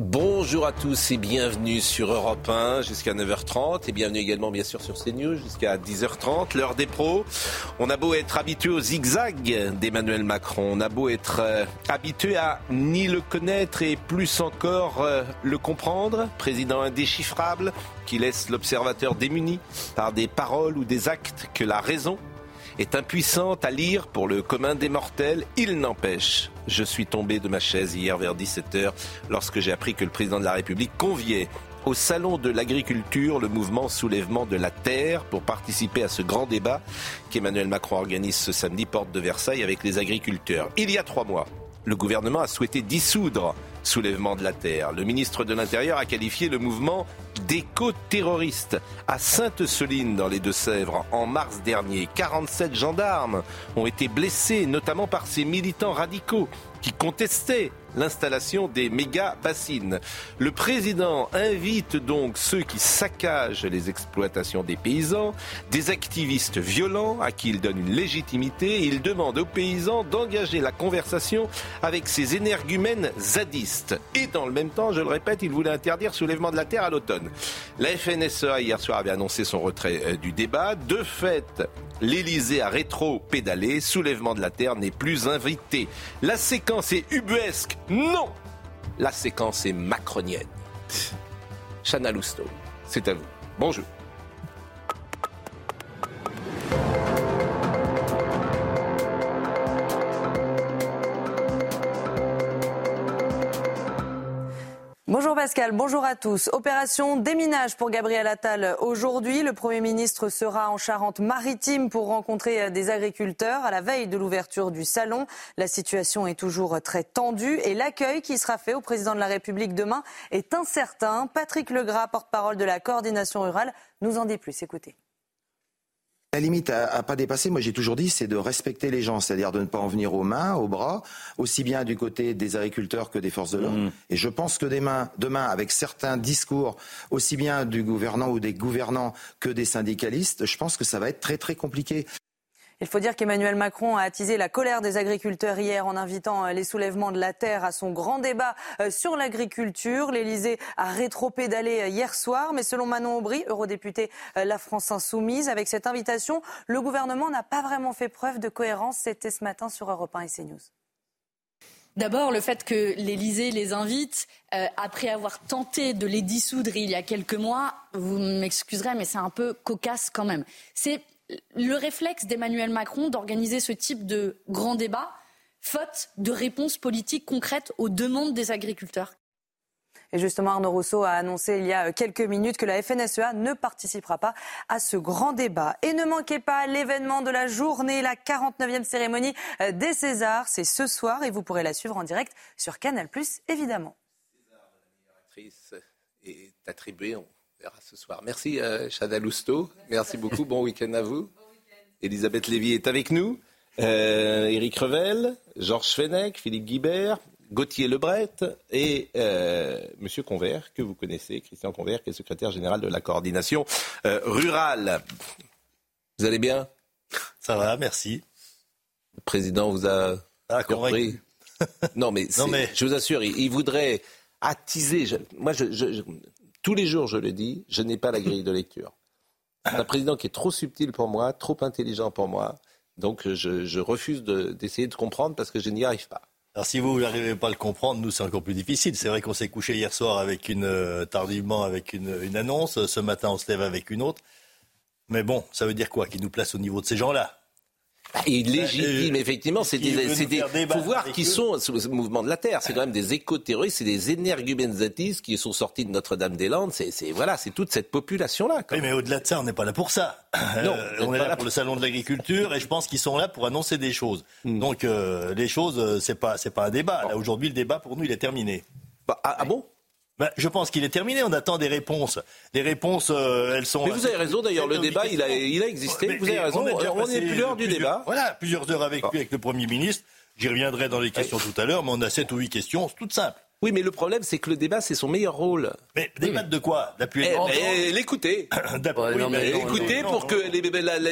Bonjour à tous et bienvenue sur Europe 1 jusqu'à 9h30 et bienvenue également bien sûr sur CNews jusqu'à 10h30, l'heure des pros. On a beau être habitué au zigzag d'Emmanuel Macron, on a beau être euh, habitué à ni le connaître et plus encore euh, le comprendre, président indéchiffrable qui laisse l'observateur démuni par des paroles ou des actes que la raison est impuissante à lire pour le commun des mortels, il n'empêche. Je suis tombé de ma chaise hier vers 17h lorsque j'ai appris que le président de la République conviait au Salon de l'agriculture le mouvement Soulèvement de la Terre pour participer à ce grand débat qu'Emmanuel Macron organise ce samedi porte de Versailles avec les agriculteurs. Il y a trois mois, le gouvernement a souhaité dissoudre Soulèvement de la Terre. Le ministre de l'Intérieur a qualifié le mouvement d'éco-terroriste. À Sainte-Soline, dans les Deux-Sèvres, en mars dernier, 47 gendarmes ont été blessés, notamment par ces militants radicaux qui contestaient l'installation des méga bassines. Le président invite donc ceux qui saccagent les exploitations des paysans, des activistes violents à qui il donne une légitimité. Il demande aux paysans d'engager la conversation avec ces énergumènes zadistes. Et dans le même temps, je le répète, il voulait interdire soulèvement de la terre à l'automne. La FNSEA hier soir avait annoncé son retrait euh, du débat. De fait, l'Elysée a rétro-pédalé. Soulèvement de la terre n'est plus invité. La séquence est ubuesque. Non La séquence est macronienne. Chana Lousteau, c'est à vous. Bonjour. Bonjour Pascal, bonjour à tous. Opération déminage pour Gabriel Attal aujourd'hui. Le Premier ministre sera en Charente-Maritime pour rencontrer des agriculteurs à la veille de l'ouverture du salon. La situation est toujours très tendue et l'accueil qui sera fait au président de la République demain est incertain. Patrick Legras, porte-parole de la coordination rurale, nous en dit plus. Écoutez. La limite à, à pas dépasser, moi j'ai toujours dit, c'est de respecter les gens, c'est-à-dire de ne pas en venir aux mains, aux bras, aussi bien du côté des agriculteurs que des forces de l'ordre. Et je pense que demain, demain, avec certains discours, aussi bien du gouvernant ou des gouvernants que des syndicalistes, je pense que ça va être très très compliqué. Il faut dire qu'Emmanuel Macron a attisé la colère des agriculteurs hier en invitant euh, les soulèvements de la terre à son grand débat euh, sur l'agriculture. L'Elysée a rétropédalé euh, hier soir, mais selon Manon Aubry, eurodéputée La France Insoumise, avec cette invitation, le gouvernement n'a pas vraiment fait preuve de cohérence. C'était ce matin sur Europe 1 et CNews. D'abord, le fait que l'Élysée les invite, après avoir tenté de les dissoudre il y a quelques mois, vous m'excuserez, mais c'est un peu cocasse quand même. Le réflexe d'Emmanuel Macron d'organiser ce type de grand débat, faute de réponses politiques concrètes aux demandes des agriculteurs. Et justement, Arnaud Rousseau a annoncé il y a quelques minutes que la FNSEA ne participera pas à ce grand débat. Et ne manquez pas l'événement de la journée, la 49e cérémonie des Césars. C'est ce soir et vous pourrez la suivre en direct sur Canal+, évidemment. Actrice est attribuée, verra ce soir. Merci euh, Chada Lousteau, merci beaucoup, bon week-end à vous. Elisabeth Lévy est avec nous, euh, Éric Revel, Georges Fenech, Philippe Guibert, Gauthier Lebret et euh, Monsieur Convert, que vous connaissez, Christian Convert, qui est secrétaire général de la coordination euh, rurale. Vous allez bien? Ça va, merci. Le président vous a Ah, convaincu. Non, mais, je vous assure, il, il voudrait attiser. je- moi, je- tous les jours, je le dis, je n'ai pas la grille de lecture. Un président qui est trop subtil pour moi, trop intelligent pour moi. Donc, je, refuse de- d'essayer de comprendre parce que je n'y arrive pas. Alors si vous n'arrivez pas à le comprendre, nous c'est encore plus difficile. C'est vrai qu'on s'est couché hier soir avec une euh, tardivement avec une, une annonce. Ce matin on se lève avec une autre. Mais bon, ça veut dire quoi? Qu'il nous place au niveau de ces gens-là. Bah, illégitime, effectivement. C'est des, c'est des, faut voir qui sont ce mouvement de la Terre. C'est quand même des éco-terroristes, c'est des énergumenisatistes qui sont sortis de Notre-Dame-des-Landes. C'est, c'est voilà, c'est toute cette population-là. Oui, mais au-delà de ça, on n'est pas là pour ça. Non, euh, on est là, pour le salon de l'agriculture et je pense qu'ils sont là pour annoncer des choses. Hmm. Donc euh, les choses, euh, c'est pas, c'est pas un débat. Là, aujourd'hui, le débat pour nous, il est terminé. Bah, ah, ah bon? Ben, je pense qu'il est terminé. On attend des réponses. Les réponses, euh, elles sont. Mais vous avez raison. D'ailleurs, le débat, il a, il a existé. vous avez raison. On n'est plus l'heure du débat. Voilà, plusieurs heures avec lui, avec le Premier ministre. J'y reviendrai dans les questions tout à l'heure, mais on a sept ou huit questions toutes simples. Oui, mais le problème, c'est que le débat, c'est son meilleur rôle. Mais débattre de quoi? D'appuyer eh, L'écouter. L'écouter pour que les,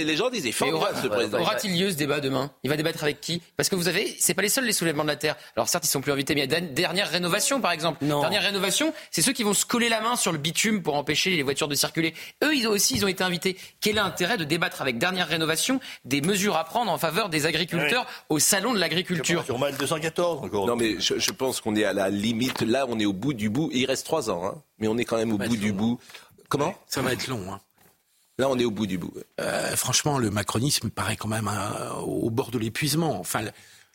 les, gens disent il aura, ce président. Aura-t-il lieu ce débat demain? Il va débattre avec qui? Parce que vous avez, c'est pas les seuls les soulèvements de la terre. Alors certes, ils sont plus invités, mais il y a dernière rénovation, par exemple. Non. Dernière rénovation, c'est ceux qui vont se coller la main sur le bitume pour empêcher les voitures de circuler. Eux, ils ont aussi, ils ont été invités. Quel est l'intérêt de débattre avec dernière rénovation des mesures à prendre en faveur des agriculteurs au salon de l'agriculture? Sur mal 214 encore. Non, mais je, je pense qu'on est à la limite Là, on est au bout du bout. Il reste trois ans, hein, mais on est quand même au bout du bout. Comment Ça va être long. Hein. Là, on est au bout du bout. Euh, franchement, le macronisme paraît quand même euh, au bord de l'épuisement. Enfin,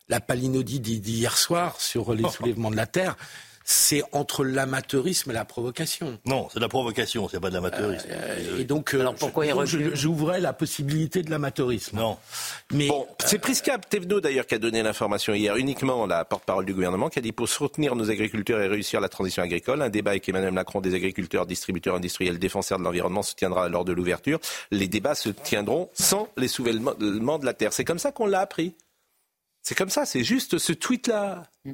la palinodie d'hier soir sur les soulèvements de la terre, c'est entre l'amateurisme et la provocation. Non, c'est la provocation, c'est pas de l'amateurisme. Euh, et donc, euh, Alors pourquoi j'ouvrais la possibilité de l'amateurisme. Non. Mais bon, c'est Prisca Tevno d'ailleurs qui a donné l'information hier, uniquement la porte-parole du gouvernement, qui a dit pour soutenir nos agriculteurs et réussir la transition agricole, un débat avec Emmanuel Macron des agriculteurs, distributeurs industriels, défenseurs de l'environnement se tiendra lors de l'ouverture. Les débats se tiendront sans les soulèvements de la terre. C'est comme ça qu'on l'a appris. C'est comme ça, c'est juste ce tweet-là. Mm.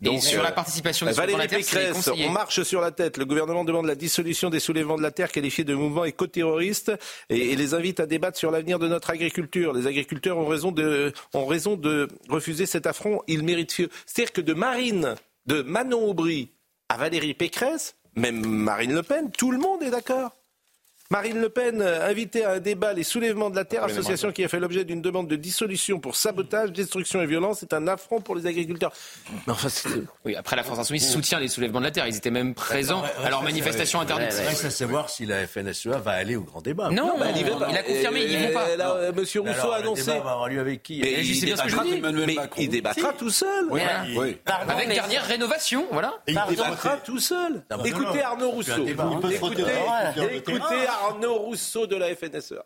Donc, sur la euh, participation des Valérie Pécresse, on marche sur la tête. Le gouvernement demande la dissolution des soulèvements de la terre qualifiés de mouvements éco-terroristes et, les invite à débattre sur l'avenir de notre agriculture. Les agriculteurs ont raison de, ont raison de refuser cet affront. Ils méritent mieux. C'est-à-dire que de Marine, de Manon Aubry à Valérie Pécresse, même Marine Le Pen, tout le monde est d'accord. Marine Le Pen, euh, invitée à un débat Les soulèvements de la terre, association qui a fait l'objet d'une demande de dissolution pour sabotage, destruction et violence, c'est un affront pour les agriculteurs. oui, après la France Insoumise soutient les soulèvements de la terre. Ils étaient même présents à leur manifestation interdite. Reste à savoir si la FNSEA va aller au grand débat. Non, bah, il, a confirmé, ils vont pas. Là, euh, Monsieur Rousseau a annoncé. Le débat va avoir lieu avec qui? Mais il, débattra, mais il débattra tout seul. Oui. Avec dernière rénovation, voilà. Il débattra tout seul. Écoutez Arnaud Rousseau. Écoutez Arnaud Rousseau de la FNSEA.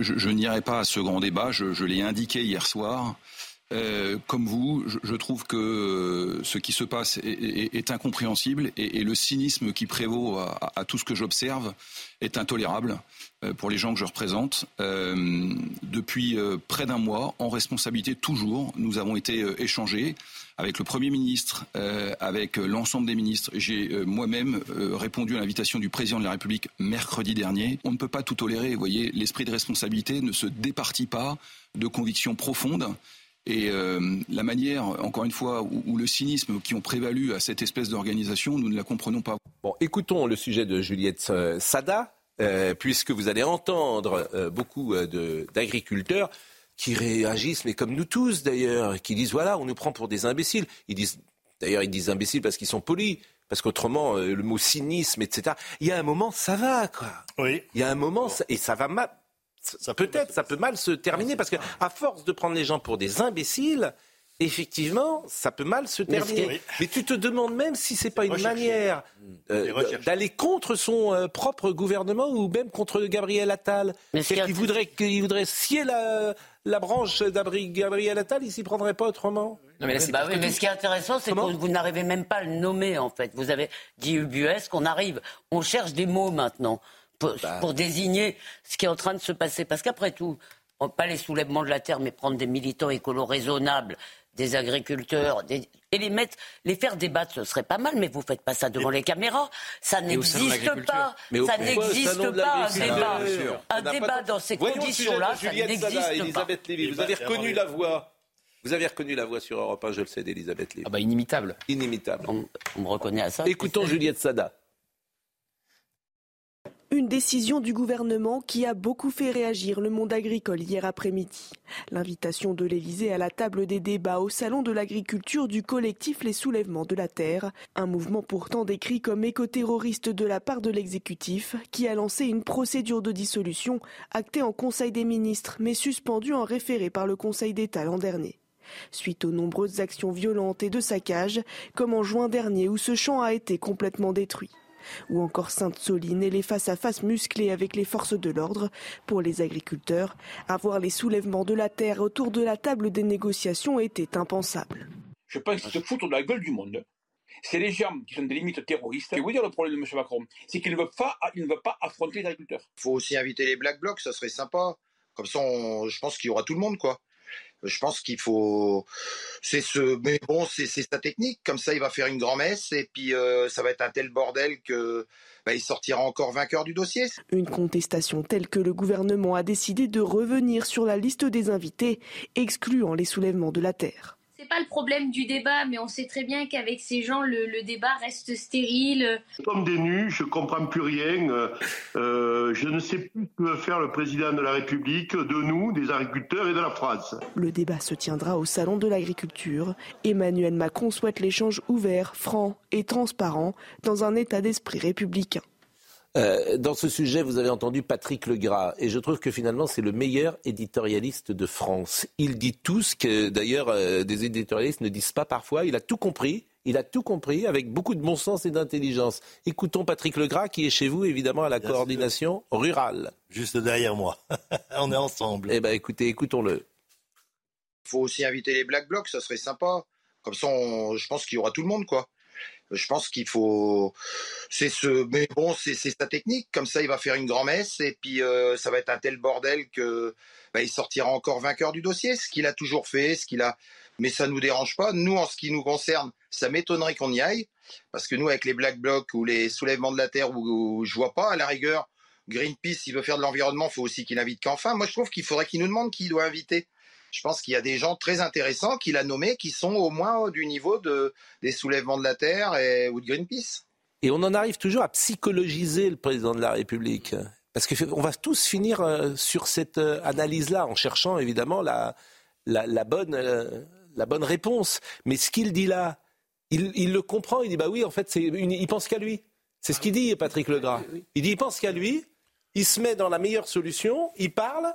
Je, n'irai pas à ce grand débat, je, l'ai indiqué hier soir. Euh, comme vous, je, trouve que ce qui se passe est, incompréhensible et, le cynisme qui prévaut à, tout ce que j'observe est intolérable euh, pour les gens que je représente. Euh, depuis près d'un mois, en responsabilité toujours, nous avons été échangés avec le Premier ministre, euh, avec l'ensemble des ministres. J'ai euh, moi-même euh, répondu à l'invitation du président de la République mercredi dernier. On ne peut pas tout tolérer. Vous voyez, l'esprit de responsabilité ne se départit pas de convictions profondes. Et la manière, encore une fois, où, le cynisme qui ont prévalu à cette espèce d'organisation, nous ne la comprenons pas. Bon, écoutons le sujet de Juliette Sada, puisque vous allez entendre beaucoup d'agriculteurs qui réagissent, mais comme nous tous d'ailleurs, qui disent voilà, on nous prend pour des imbéciles. Ils disent, d'ailleurs, ils disent imbéciles parce qu'ils sont polis. Parce qu'autrement, euh, le mot cynisme, etc. Il y a un moment, ça va, quoi. Oui. Il y a un moment, et ça va mal. Peut-être, ça peut mal se terminer parce qu'à force de prendre les gens pour des imbéciles, effectivement, ça peut mal se terminer. Mais, tu te demandes même si c'est pas une manière euh, d'aller contre son euh, propre gouvernement ou même contre Gabriel Attal. Il voudrait, qu'il voudrait scier la, la branche Gabriel Attal, il s'y prendrait pas autrement mais, bah mais ce qui est intéressant, c'est que vous n'arrivez même pas à le nommer, en fait. Vous avez dit UBS qu'on arrive, on cherche des mots maintenant pour, bah. pour, désigner ce qui est en train de se passer. Parce qu'après tout, pas les soulèvements de la terre, mais prendre des militants écolos raisonnables, des agriculteurs, et les mettre, les faire débattre, ce serait pas mal, mais vous faites pas ça devant les caméras. Ça n'existe pas. ça n'existe pas un débat. Un débat dans ces conditions-là, ça n'existe pas. Elisabeth Lévy, vous avez reconnu la voix. Vous avez reconnu la voix sur Europe 1, je le sais, d'Elisabeth Lévy. Ah bah inimitable. Inimitable. On, me reconnaît à ça. Écoutons Juliette Sada. Une décision du gouvernement qui a beaucoup fait réagir le monde agricole hier après-midi. L'invitation de l'Élysée à la table des débats au salon de l'agriculture du collectif Les Soulèvements de la Terre, un mouvement pourtant décrit comme écoterroriste de la part de l'exécutif qui a lancé une procédure de dissolution actée en Conseil des ministres mais suspendue en référé par le Conseil d'État l'an dernier. Suite aux nombreuses actions violentes et de saccage, comme en juin dernier où ce champ a été complètement détruit ou encore Sainte-Soline et les face-à-face musclés avec les forces de l'ordre. Pour les agriculteurs, avoir les soulèvements de la terre autour de la table des négociations était impensable. Je pense qu'ils se foutent de la gueule du monde. C'est les gens qui sont des limites terroristes. Je vais vous dire le problème de M. Macron, c'est qu'il ne veut pas, il ne veut pas affronter les agriculteurs. Il faut aussi inviter les Black Blocs, ça serait sympa. Comme ça, je pense qu'il y aura tout le monde, quoi. Je pense qu'il faut. C'est ce. Mais bon, c'est sa technique. Comme ça, il va faire une grand-messe et puis euh, ça va être un tel bordel que. Bah, il sortira encore vainqueur du dossier. Une contestation telle que le gouvernement a décidé de revenir sur la liste des invités, excluant les soulèvements de la terre c'est pas le problème du débat, mais on sait très bien qu'avec ces gens, le, débat reste stérile. Comme des nus, je comprends plus rien. Euh, je ne sais plus que veut faire le président de la République de nous, des agriculteurs et de la France. Le débat se tiendra au Salon de l'agriculture. Emmanuel Macron souhaite l'échange ouvert, franc et transparent dans un état d'esprit républicain. Euh, dans ce sujet, vous avez entendu Patrick Legras, et je trouve que finalement c'est le meilleur éditorialiste de France. Il dit tout ce que d'ailleurs euh, des éditorialistes ne disent pas parfois. Il a tout compris. Il a tout compris avec beaucoup de bon sens et d'intelligence. Écoutons Patrick Legras qui est chez vous évidemment à la coordination rurale. Juste derrière moi. On est ensemble. Eh ben écoutez, écoutons-le. Il faut aussi inviter les Black Blocs, ça serait sympa. Comme ça, je pense qu'il y aura tout le monde, quoi. Je pense qu'il faut. C'est ce. Mais bon, c'est sa technique. Comme ça, il va faire une grand-messe et puis euh, ça va être un tel bordel que bah, il sortira encore vainqueur du dossier. Ce qu'il a toujours fait, ce qu'il a. Mais ça nous dérange pas. Nous, en ce qui nous concerne, ça m'étonnerait qu'on y aille parce que nous, avec les Black Blocs ou les soulèvements de la terre, où, je vois pas à la rigueur. Greenpeace, s'il veut faire de l'environnement, il faut aussi qu'il invite qu'enfin. Moi, je trouve qu'il faudrait qu'il nous demande qui il doit inviter je pense qu'il y a des gens très intéressants qu'il a nommés qui sont au moins du niveau de, des soulèvements de la Terre et, ou de Greenpeace. Et on en arrive toujours à psychologiser le président de la République. Parce qu'on va tous finir euh, sur cette euh, analyse-là, en cherchant évidemment la, la, bonne, euh, la bonne réponse. Mais ce qu'il dit là, il, le comprend, il dit bah oui, en fait, il pense qu'à lui. C'est ce qu'il dit, Patrick Legras. Il dit il pense qu'à lui, il se met dans la meilleure solution, il parle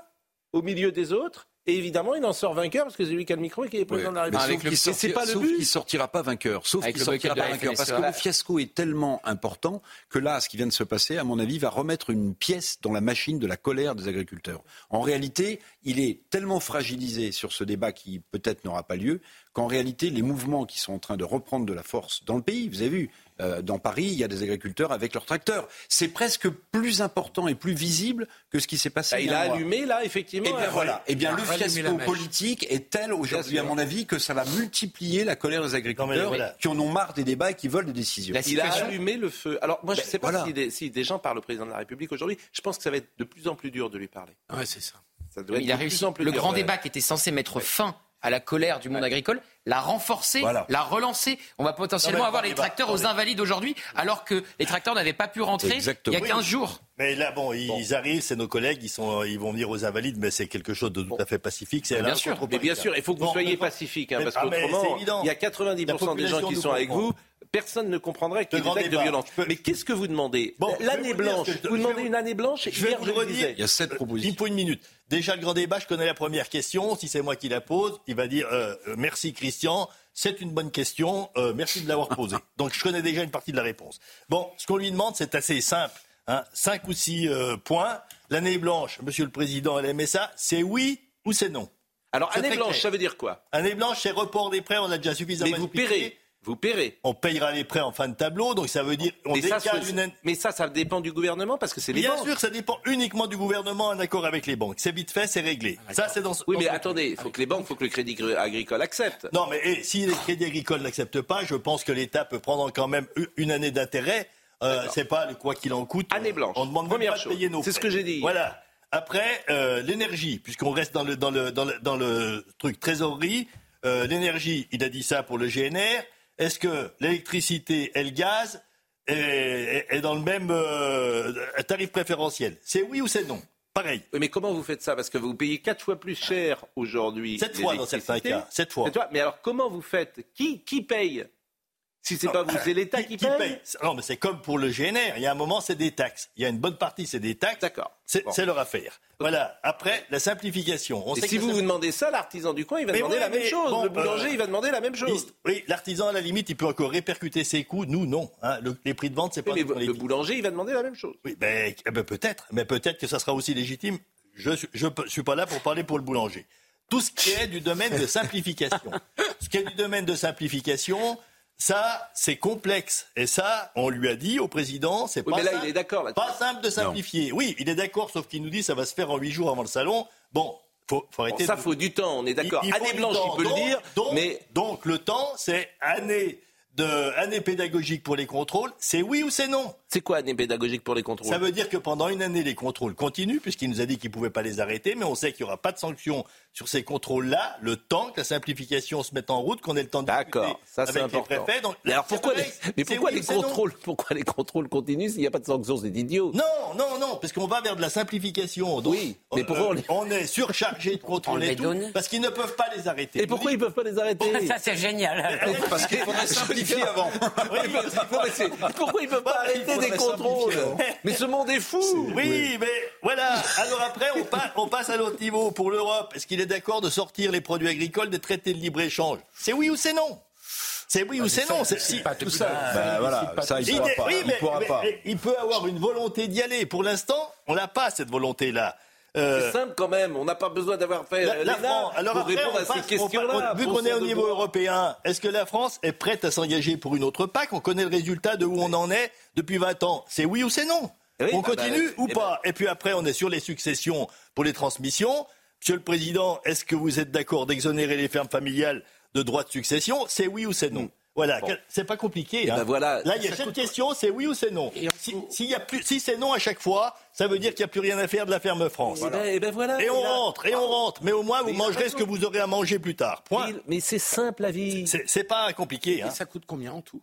au milieu des autres, et évidemment, il en sort vainqueur parce que c'est lui qui a le micro et qui est président de la République. Avec c'est pas le sauf qu'il sortira pas vainqueur. Sauf qu'il sortira pas vainqueur parce que le fiasco est tellement important que là, ce qui vient de se passer, à mon avis, va remettre une pièce dans la machine de la colère des agriculteurs. En réalité, il est tellement fragilisé sur ce débat qui peut-être n'aura pas lieu qu'en réalité, les mouvements qui sont en train de reprendre de la force dans le pays, vous avez vu, euh, dans Paris, il y a des agriculteurs avec leurs tracteurs. C'est presque plus important et plus visible que ce qui s'est passé. Bah, il a allumé là, effectivement. Et eh bien voilà. Et eh bien le fiasco politique est tel aujourd'hui, à mon avis, que ça va multiplier la colère des agriculteurs qui en ont marre des débats et qui veulent des décisions. Il a allumé le feu. Alors moi, je ne ben, sais pas si, des, gens parlent au président de la République aujourd'hui. Je pense que ça va être de plus en plus dur de lui parler. Ouais, c'est ça. ça doit il a réussi. le grand débat qui était censé mettre fin à la colère du monde agricole, la renforcer, la relancer. On va potentiellement avoir les tracteurs aux invalides aujourd'hui, alors que les tracteurs n'avaient pas pu rentrer il y a 15 jours. Mais là, bon, ils arrivent, c'est nos collègues, ils, sont, ils vont venir aux invalides, mais c'est quelque chose de tout à fait pacifique. C'est bien sûr, mais bien sûr, il faut que vous soyez pacifique, hein, parce ah, qu'autrement, il y a 90% des gens qui sont avec vous personne ne comprendrait qu'il y ait des actes de violence. Mais qu'est-ce que vous demandez L'année blanche, vous demandez une année blanche Je vais vous redire. Il y a sept propositions. Il faut une minute. Déjà, le grand débat, je connais la première question. Si c'est moi qui la pose, il va dire euh, euh, merci Christian. C'est une bonne question. Euh, merci de l'avoir posée. Donc, je connais déjà une partie de la réponse. Bon, ce qu'on lui demande, c'est assez simple. Hein. Cinq ou six points. L'année blanche, Monsieur le Président, elle aimait ça. C'est oui ou c'est non? Alors, année blanche, ça veut dire quoi? Année blanche, c'est report des prêts. On a déjà suffisamment. Mais vous paierez. Vous paierez. On payera les prêts en fin de tableau, donc ça veut dire on mais ça, Mais ça, ça dépend du gouvernement parce que c'est les Bien banques. sûr, ça dépend uniquement du gouvernement en accord avec les banques. C'est vite fait, c'est réglé. Ah, ça, c'est dans. Oui, mais attendez, il faut que les banques, il faut que le Crédit Agricole accepte. Non, mais et, si les Crédits Agricoles n'acceptent pas, je pense que l'État peut prendre quand même une année d'intérêt. Euh, c'est pas le quoi qu'il en coûte. Année blanche. On demande Première pas de payer nos. C'est ce que j'ai dit. Voilà. Après, euh, l'énergie, puisqu'on reste dans le, dans le, dans le, dans le truc trésorerie, euh, l'énergie, il a dit ça pour le GNR. Est-ce que l'électricité et le gaz, est, dans le même euh, tarif préférentiel? C'est oui ou c'est non? Pareil. mais comment vous faites ça? Parce que vous payez quatre fois plus cher aujourd'hui. Sept fois dans certains cas. Sept fois. Mais alors comment vous faites? Qui, qui paye si c'est pas vous, c'est l'État qui, paye. Non, mais c'est comme pour le GNR. Il y a un moment, c'est des taxes. Il y a une bonne partie, c'est des taxes. D'accord. C'est leur affaire. Voilà. Après, la simplification. On Et si vous vous demandez ça, l'artisan du coin, il va demander la même chose. le boulanger, euh, il va demander la même chose. Oui, l'artisan, à la limite, il peut encore répercuter ses coûts. Nous, non. Hein. les prix de vente, c'est pas. Mais le boulanger, il va demander la même chose. Oui, ben, eh ben, peut-être. Mais peut-être que ça sera aussi légitime. Je ne suis pas là pour parler pour le boulanger. Tout ce qui est du domaine de simplification. ce qui est du domaine de simplification, ça, c'est complexe. Et ça, on lui a dit au président, c'est pas, simple, il est d'accord, pas simple de simplifier. Oui, il est d'accord, sauf qu'il nous dit ça va se faire en huit jours avant le salon. Bon, faut, faut arrêter. ça, faut du temps, on est d'accord. Année blanche, il peut le dire. mais... donc, le temps, c'est année de année pédagogique pour les contrôles, c'est oui ou c'est non C'est quoi année pédagogique pour les contrôles? Ça veut dire que pendant une année, les contrôles continuent, puisqu'il nous a dit qu'il ne pouvait pas les arrêter, mais on sait qu'il n'y aura pas de sanctions sur ces contrôles-là, le temps que la simplification se mette en route, qu'on ait le temps de D'accord, ça c'est important. Les préfets. Donc, alors pourquoi les, mais pourquoi les contrôles Pourquoi les contrôles continuent s'il n'y a pas de sanctions C'est idiot? Non, non, non, parce qu'on va vers de la simplification. oui, mais pourquoi euh, on, est... surchargé de contrôles et tout, parce qu'ils ne peuvent pas les arrêter. Et pourquoi ils ne peuvent pas les arrêter? Ça c'est génial. Parce qu'il faudrait simplifier avant. Pourquoi ils ne peuvent pas arrêter des contrôles Mais ce monde est fou. Oui, mais voilà. Alors après, on passe à l'autre niveau pour l'Europe. Est-ce qu'il est d'accord de sortir les produits agricoles des traités de libre-échange? C'est oui ou c'est non? C'est oui ou ah, c'est non. C'est pas tout ça. Ben voilà, ça, il, pourra pas. il, pourra pas. il peut avoir une volonté d'y aller. Pour l'instant, on n'a pas cette volonté-là. Euh, c'est simple quand même. On n'a pas besoin d'avoir fait la, la France, alors pour répondre à ces questions-là. Vu qu'on est au niveau européen, est-ce que la France est prête à s'engager pour une autre PAC? On connaît le résultat de où on en est depuis 20 ans. C'est oui ou c'est non? On bah, continue bah, ou pas? Et puis après, on est sur les successions pour les transmissions. Monsieur le Président, est-ce que vous êtes d'accord d'exonérer les fermes familiales de droits de succession? C'est oui ou c'est non? Voilà, c'est pas compliqué. Eh hein. Ben voilà. Là, il y a cette question, c'est oui ou c'est non. Si, si c'est non à chaque fois, ça veut dire qu'il n'y a plus rien à faire de la ferme France. Et, ben, et, ben voilà, et on rentre, et on rentre. Mais au moins, vous mangerez ce que vous aurez à manger plus tard. Point. Mais c'est simple la vie. C'est pas compliqué. Hein. Ça coûte combien en tout?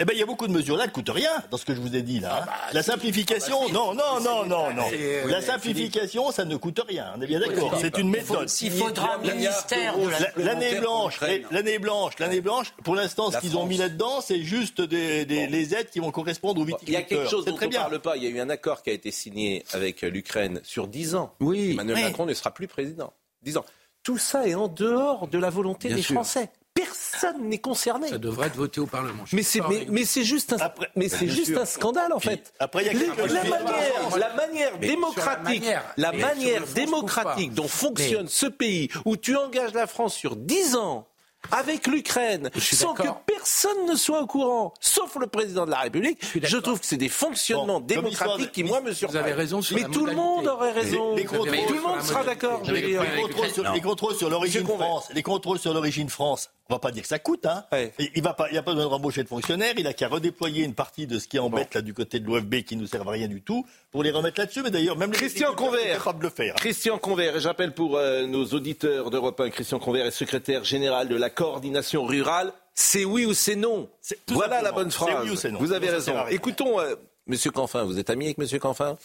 Eh bien, il y a beaucoup de mesures là, elles ne coûtent rien dans ce que je vous ai dit là. Ah bah, la simplification, ah bah, non, non, non, non, non. La simplification, ça ne coûte rien. On est bien d'accord. C'est une méthode. Il faudra un ministère de l'année blanche, l'année blanche, l'année blanche. Pour l'instant, ce qu'ils ont mis là-dedans, c'est juste des, les aides qui vont correspondre aux viticulteurs. Il y a quelque chose dont on ne parle pas. Il y a eu un accord qui a été signé avec l'Ukraine sur 10 ans. Oui. Emmanuel Macron ne sera plus président. 10 ans. Tout ça est en dehors de la volonté des Français personne n'est concerné. Ça devrait être voté au Parlement. Mais c'est mais, c'est juste un mais c'est juste un scandale en fait. Après, y a la, manière, la manière démocratique, la manière, démocratique dont fonctionne ce pays où tu engages la France sur 10 ans avec l'Ukraine, sans que personne ne soit au courant, sauf le président de la République, je, trouve que c'est des fonctionnements démocratiques qui, moi, me surprennent. Vous avez raison Mais tout le monde aurait raison. Les, tout le monde sera d'accord. Les contrôles sur l'origine France, les contrôles sur l'origine France, on va pas dire que ça coûte, hein. Il va pas, il a pas besoin de rembaucher de fonctionnaires. Il a qu'à redéployer une partie de ce qui embête là du côté de l'OFB qui nous sert à rien du tout pour les remettre là-dessus. Mais d'ailleurs, même Christian Convert, de le faire. Christian Convert, j'appelle pour euh, nos auditeurs d'Europe 1, Christian Convert est secrétaire général de la coordination rurale. C'est oui ou c'est non? Voilà la bonne phrase. Oui ou non. Vous avez raison. Écoutons, euh, Monsieur Canfin, vous êtes ami avec Monsieur Canfin?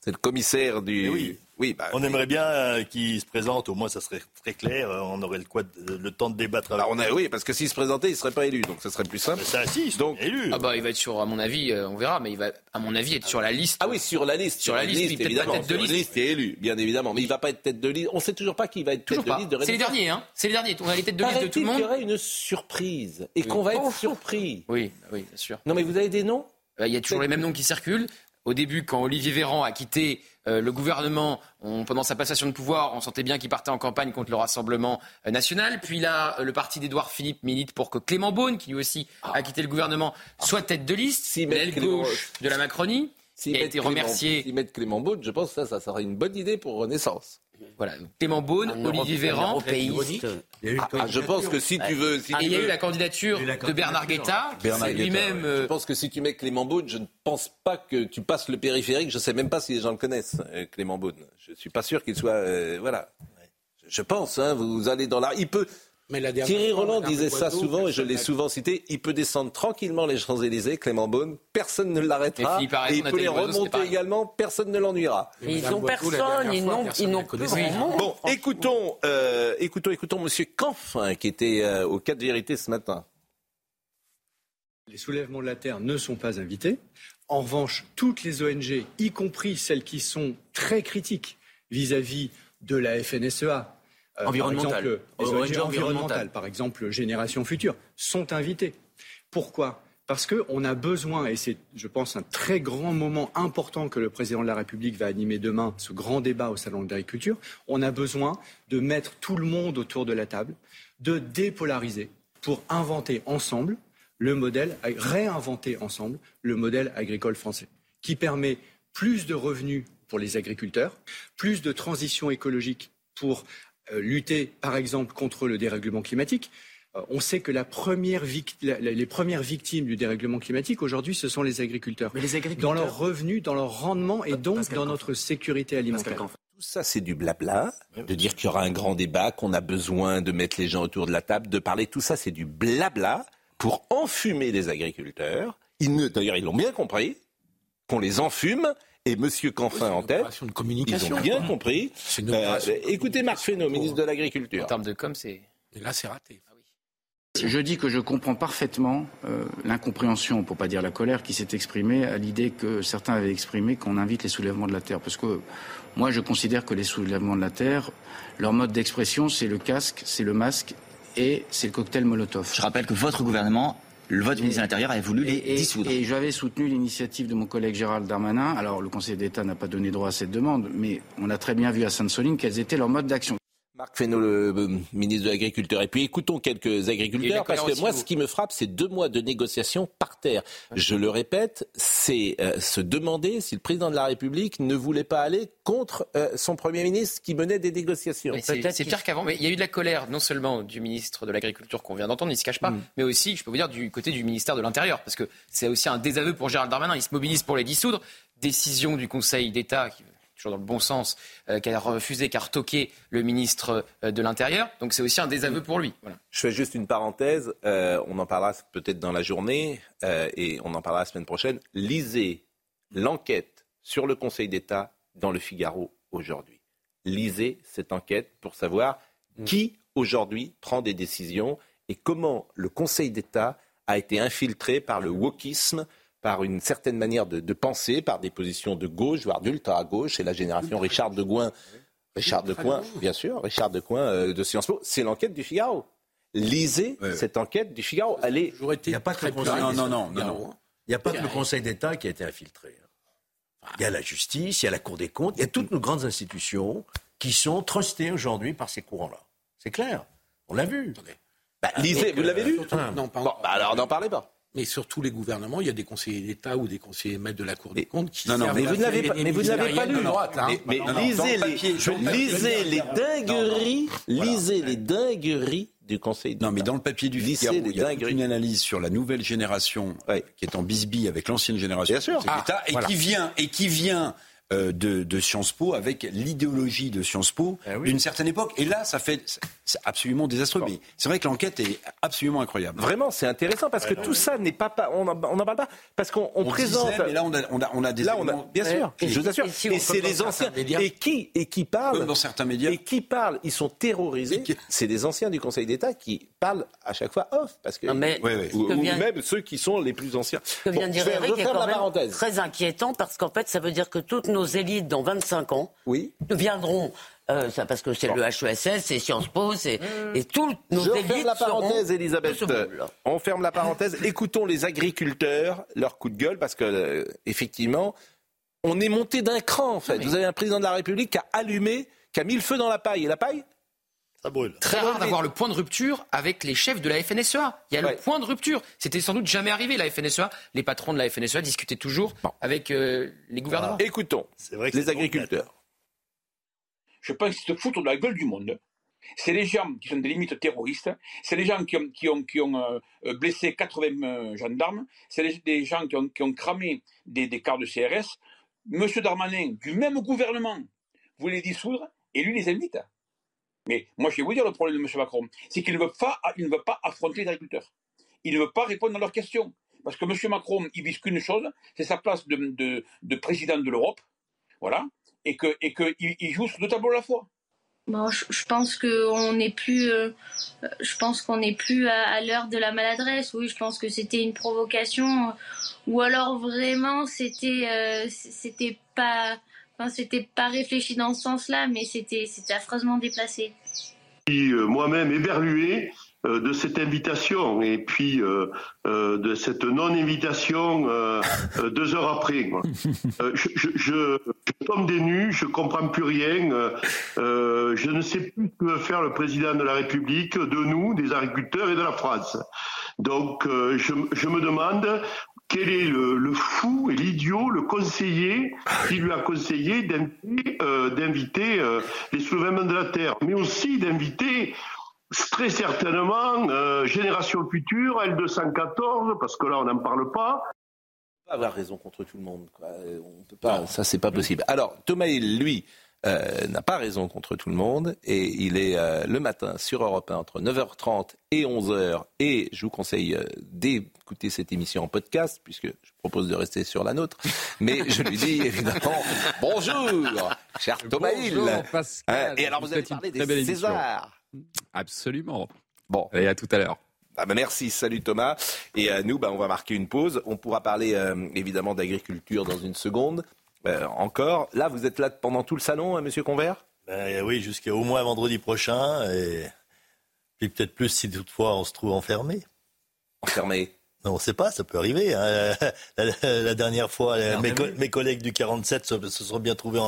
C'est le commissaire du. oui. Oui, bah, on aimerait bien euh, qu'il se présente, au moins ça serait très clair, euh, on aurait le, quoi, le temps de débattre avec bah, on a, Oui, parce que s'il se présentait, il ne serait pas élu, donc ça serait plus simple. ça, si, donc, élu. Ah bah, il va être sur, à mon avis, euh, on verra, mais il va, à mon avis, être sur la liste. Ah oui, sur la liste. Sur, la liste, évidemment. Tête de liste. liste est élu, bien évidemment, mais il ne va pas être tête de liste. On ne sait toujours pas qui va être tête de liste de C'est les derniers, hein. C'est les derniers. On a les têtes de liste de tout le monde. Il y aurait une surprise et qu'on va être surpris. Oui, oui, bien sûr. Non, mais vous avez des noms? Il y a toujours les mêmes noms qui circulent. Au début, quand Olivier Véran a quitté euh, le gouvernement, pendant sa passation de pouvoir, on sentait bien qu'il partait en campagne contre le Rassemblement euh, national. Puis là, euh, le parti d'Édouard Philippe milite pour que Clément Beaune, qui lui aussi a quitté le gouvernement, soit tête de liste, si l'aile gauche de la Macronie. Si a été remercié. Si mettre Clément Beaune, je pense que ça, ça serait une bonne idée pour Renaissance. Voilà, Clément Beaune, Olivier Véran. Ah, je pense que si tu veux. Ah, il y a eu la candidature de Bernard Guetta. Bernard lui-même. Je pense que si tu mets Clément Beaune, je ne pense pas que tu passes le périphérique. Je ne sais même pas si les gens le connaissent, euh, Clément Beaune. Je ne suis pas sûr qu'il soit. Euh, voilà. Je pense, hein, vous allez dans la. Il peut. Thierry Roland disait ça souvent et je l'ai souvent cité. Il peut descendre tranquillement les Champs-Élysées, Clément Beaune, personne ne l'arrêtera. Et, il peut les remonter également, personne ne l'ennuiera. Ils n'ont personne, ils n'ont plus Bon, écoutons, euh, écoutons, écoutons Monsieur Canfin qui était euh, au cas de vérité ce matin. Les soulèvements de la terre ne sont pas invités. En revanche, toutes les ONG, y compris celles qui sont très critiques vis-à-vis de la FNSEA, euh, environnementale. environnementales, par exemple Génération Future, sont invités. Pourquoi? Parce qu'on a besoin, et c'est, je pense, un très grand moment important que le président de la République va animer demain, ce grand débat au Salon de l'agriculture, on a besoin de mettre tout le monde autour de la table, de dépolariser pour inventer ensemble le modèle, réinventer ensemble le modèle agricole français, qui permet plus de revenus pour les agriculteurs, plus de transition écologique pour euh, lutter, par exemple, contre le dérèglement climatique. Euh, on sait que la première les premières victimes du dérèglement climatique aujourd'hui, ce sont les agriculteurs. Mais les agriculteurs... Dans leurs revenus, dans leur rendement et donc dans notre sécurité alimentaire. Tout ça, c'est du blabla, de dire qu'il y aura un grand débat, qu'on a besoin de mettre les gens autour de la table, de parler. Tout ça, c'est du blabla pour enfumer les agriculteurs. D'ailleurs, ils l'ont bien compris, qu'on les enfume et M. Canfin en tête. De communication. Ils ont bien compris. Euh, écoutez Marc Fesneau, ministre de l'Agriculture. En termes de com, c'est. Et là, c'est raté. Ah je dis que je comprends parfaitement euh, l'incompréhension, pour pas dire la colère, qui s'est exprimée à l'idée que certains avaient exprimé qu'on invite les soulèvements de la terre. Parce que moi, je considère que les soulèvements de la terre, leur mode d'expression, c'est le casque, c'est le masque et c'est le cocktail Molotov. Je rappelle que votre gouvernement le vote du ministre de l'Intérieur avait voulu les dissoudre. Et j'avais soutenu l'initiative de mon collègue Gérald Darmanin. Alors, le Conseil d'État n'a pas donné droit à cette demande, mais on a très bien vu à Sainte-Soline quels étaient leurs modes d'action. Marc Fesneau, le euh, ministre de l'Agriculture. Et puis écoutons quelques agriculteurs, parce que moi, ce qui me frappe, c'est deux mois de négociations par terre. Je le répète, c'est euh, se demander si le président de la République ne voulait pas aller contre euh, son Premier ministre qui menait des négociations. C'est pire qu'avant, mais il y a eu de la colère, non seulement du ministre de l'Agriculture qu'on vient d'entendre, il ne se cache pas, mm. mais aussi, je peux vous dire, du côté du ministère de l'Intérieur, parce que c'est aussi un désaveu pour Gérald Darmanin. Il se mobilise pour les dissoudre. Décision du Conseil d'État qui toujours dans le bon sens, euh, qu'elle a refusé, qu'elle a retoqué le ministre euh, de l'Intérieur. Donc c'est aussi un désaveu pour lui. Je fais juste une parenthèse, euh, on en parlera peut-être dans la journée et on en parlera la semaine prochaine. Lisez l'enquête sur le Conseil d'État dans le Figaro aujourd'hui. Lisez cette enquête pour savoir mm. qui aujourd'hui prend des décisions et comment le Conseil d'État a été infiltré par le wokisme, par une certaine manière de, penser, par des positions de gauche, voire d'ultra-gauche, et la génération Richard de Gouin, Richard de Coin, bien sûr, Richard de Coin euh, de Sciences Po, c'est l'enquête du Figaro. Lisez cette enquête du Figaro. Elle est... Il n'y a pas que le Conseil non, non, non, non, Il n'y a pas que le Conseil d'État qui a été infiltré. Hein. Il y a la justice, il y a la Cour des comptes, il y a toutes nos grandes institutions qui sont trustées aujourd'hui par ces courants-là. C'est clair. On l'a vu. Bah, lisez, vous l'avez vu Non, pas bon, bah alors n'en parlez pas. Mais sur tous les gouvernements, il y a des conseillers d'État ou des conseillers maîtres de la Cour des comptes qui. Non, non, mais vous ne l'avez pas, mais vous l'avez pas lu. Droite, hein. Mais, lisez, les, lisez les dingueries, lisez les dingueries du Conseil d'État. Non, mais dans le papier du Figaro, il y a une analyse sur la nouvelle génération qui est en bisbille avec l'ancienne génération Bien sûr. Ah, et qui vient et qui vient euh, de, de, Sciences Po avec l'idéologie de Sciences Po eh d'une certaine époque. Et là, ça fait c'est absolument désastreux. Mais c'est vrai que l'enquête est absolument incroyable. Vraiment, c'est intéressant parce que tout ça n'est pas, on n'en parle pas parce qu'on présente. mais là, on a, on a, on a des. Là, on a, bien sûr. je vous assure. Et, c'est les anciens. Et qui et qui parlent dans certains médias. Et qui parlent Ils sont terrorisés. C'est des anciens du Conseil d'État qui parlent à chaque fois off parce que mais, ou, même ceux qui sont les plus anciens. Ce que vient de dire Eric est quand même très inquiétant parce qu'en fait, ça veut dire que toutes nos élites dans 25 ans oui. deviendront euh, ça parce que c'est le HESS, c'est Sciences Po, c'est mmh. et tout nos Je ferme la parenthèse, Elisabeth. On ferme la parenthèse. Écoutons les agriculteurs, leur coup de gueule, parce que euh, effectivement, on est monté d'un cran en fait. Vous avez un président de la République qui a allumé, qui a mis le feu dans la paille, et la paille. Ça brûle. Très rare d'avoir le point de rupture avec les chefs de la FNSEA. Il y a le point de rupture. C'était sans doute jamais arrivé, la FNSEA. Les patrons de la FNSEA discutaient toujours avec euh, les gouvernements. écoutons les agriculteurs. Je pense qu'ils se foutent de la gueule du monde. C'est les gens qui sont des limites terroristes, c'est les gens qui ont, qui ont, qui ont euh, blessé 80 euh, gendarmes, c'est les, gens qui ont, qui ont cramé des, des cartes de CRS. Monsieur Darmanin, du même gouvernement, voulait dissoudre et lui les invite. Mais moi, je vais vous dire le problème de M. Macron, c'est qu'il ne, veut pas, ne veut pas affronter les agriculteurs. Il ne veut pas répondre à leurs questions. Parce que M. Macron, il vise qu'une chose, c'est sa place de, de, président de l'Europe. Voilà. Et qu'il et que il joue sur deux tableaux à la fois. Bon, je, pense qu'on n'est plus, euh, je pense qu'on n'est plus à, l'heure de la maladresse. Oui, je pense que c'était une provocation, ou alors vraiment c'était, euh, c'était pas, enfin, c'était pas réfléchi dans ce sens-là, mais c'était, c'était affreusement déplacé. Euh, moi-même éberlué euh, de cette invitation et puis euh, euh, de cette non-invitation deux heures après. Je, je, je, tombe des nues, je comprends plus rien. je ne sais plus que veut faire le président de la République de nous, des agriculteurs et de la France. Donc je, je me demande quel est le, le fou et l'idiot, le conseiller qui lui a conseillé d'inviter les soulèvements de la terre, mais aussi d'inviter Très certainement, euh, Génération Future, L214, parce que là, on n'en parle pas. On peut pas avoir raison contre tout le monde. On peut pas, ça, c'est pas possible. Alors, Thomas, lui, euh, n'a pas raison contre tout le monde et il est euh, le matin sur Europe 1 entre 9h30 et 11h et je vous conseille d'écouter cette émission en podcast puisque je propose de rester sur la nôtre mais je lui dis évidemment bonjour cher Thomas Bonjour, et alors vous, avez parlé des Césars Absolument. Bon. Et à tout à l'heure. Ah bah merci, salut Thomas. Et à euh, nous, bah, on va marquer une pause. On pourra parler euh, évidemment d'agriculture dans une seconde. Euh, encore. Là, vous êtes là pendant tout le salon, Monsieur Convert ben, Oui, jusqu'à au moins vendredi prochain. Et puis peut-être plus si toutefois on se trouve enfermé. Enfermé? Non, on ne sait pas, ça peut arriver. Hein. La, dernière fois, mes, collègues du 47 se, se sont bien trouvés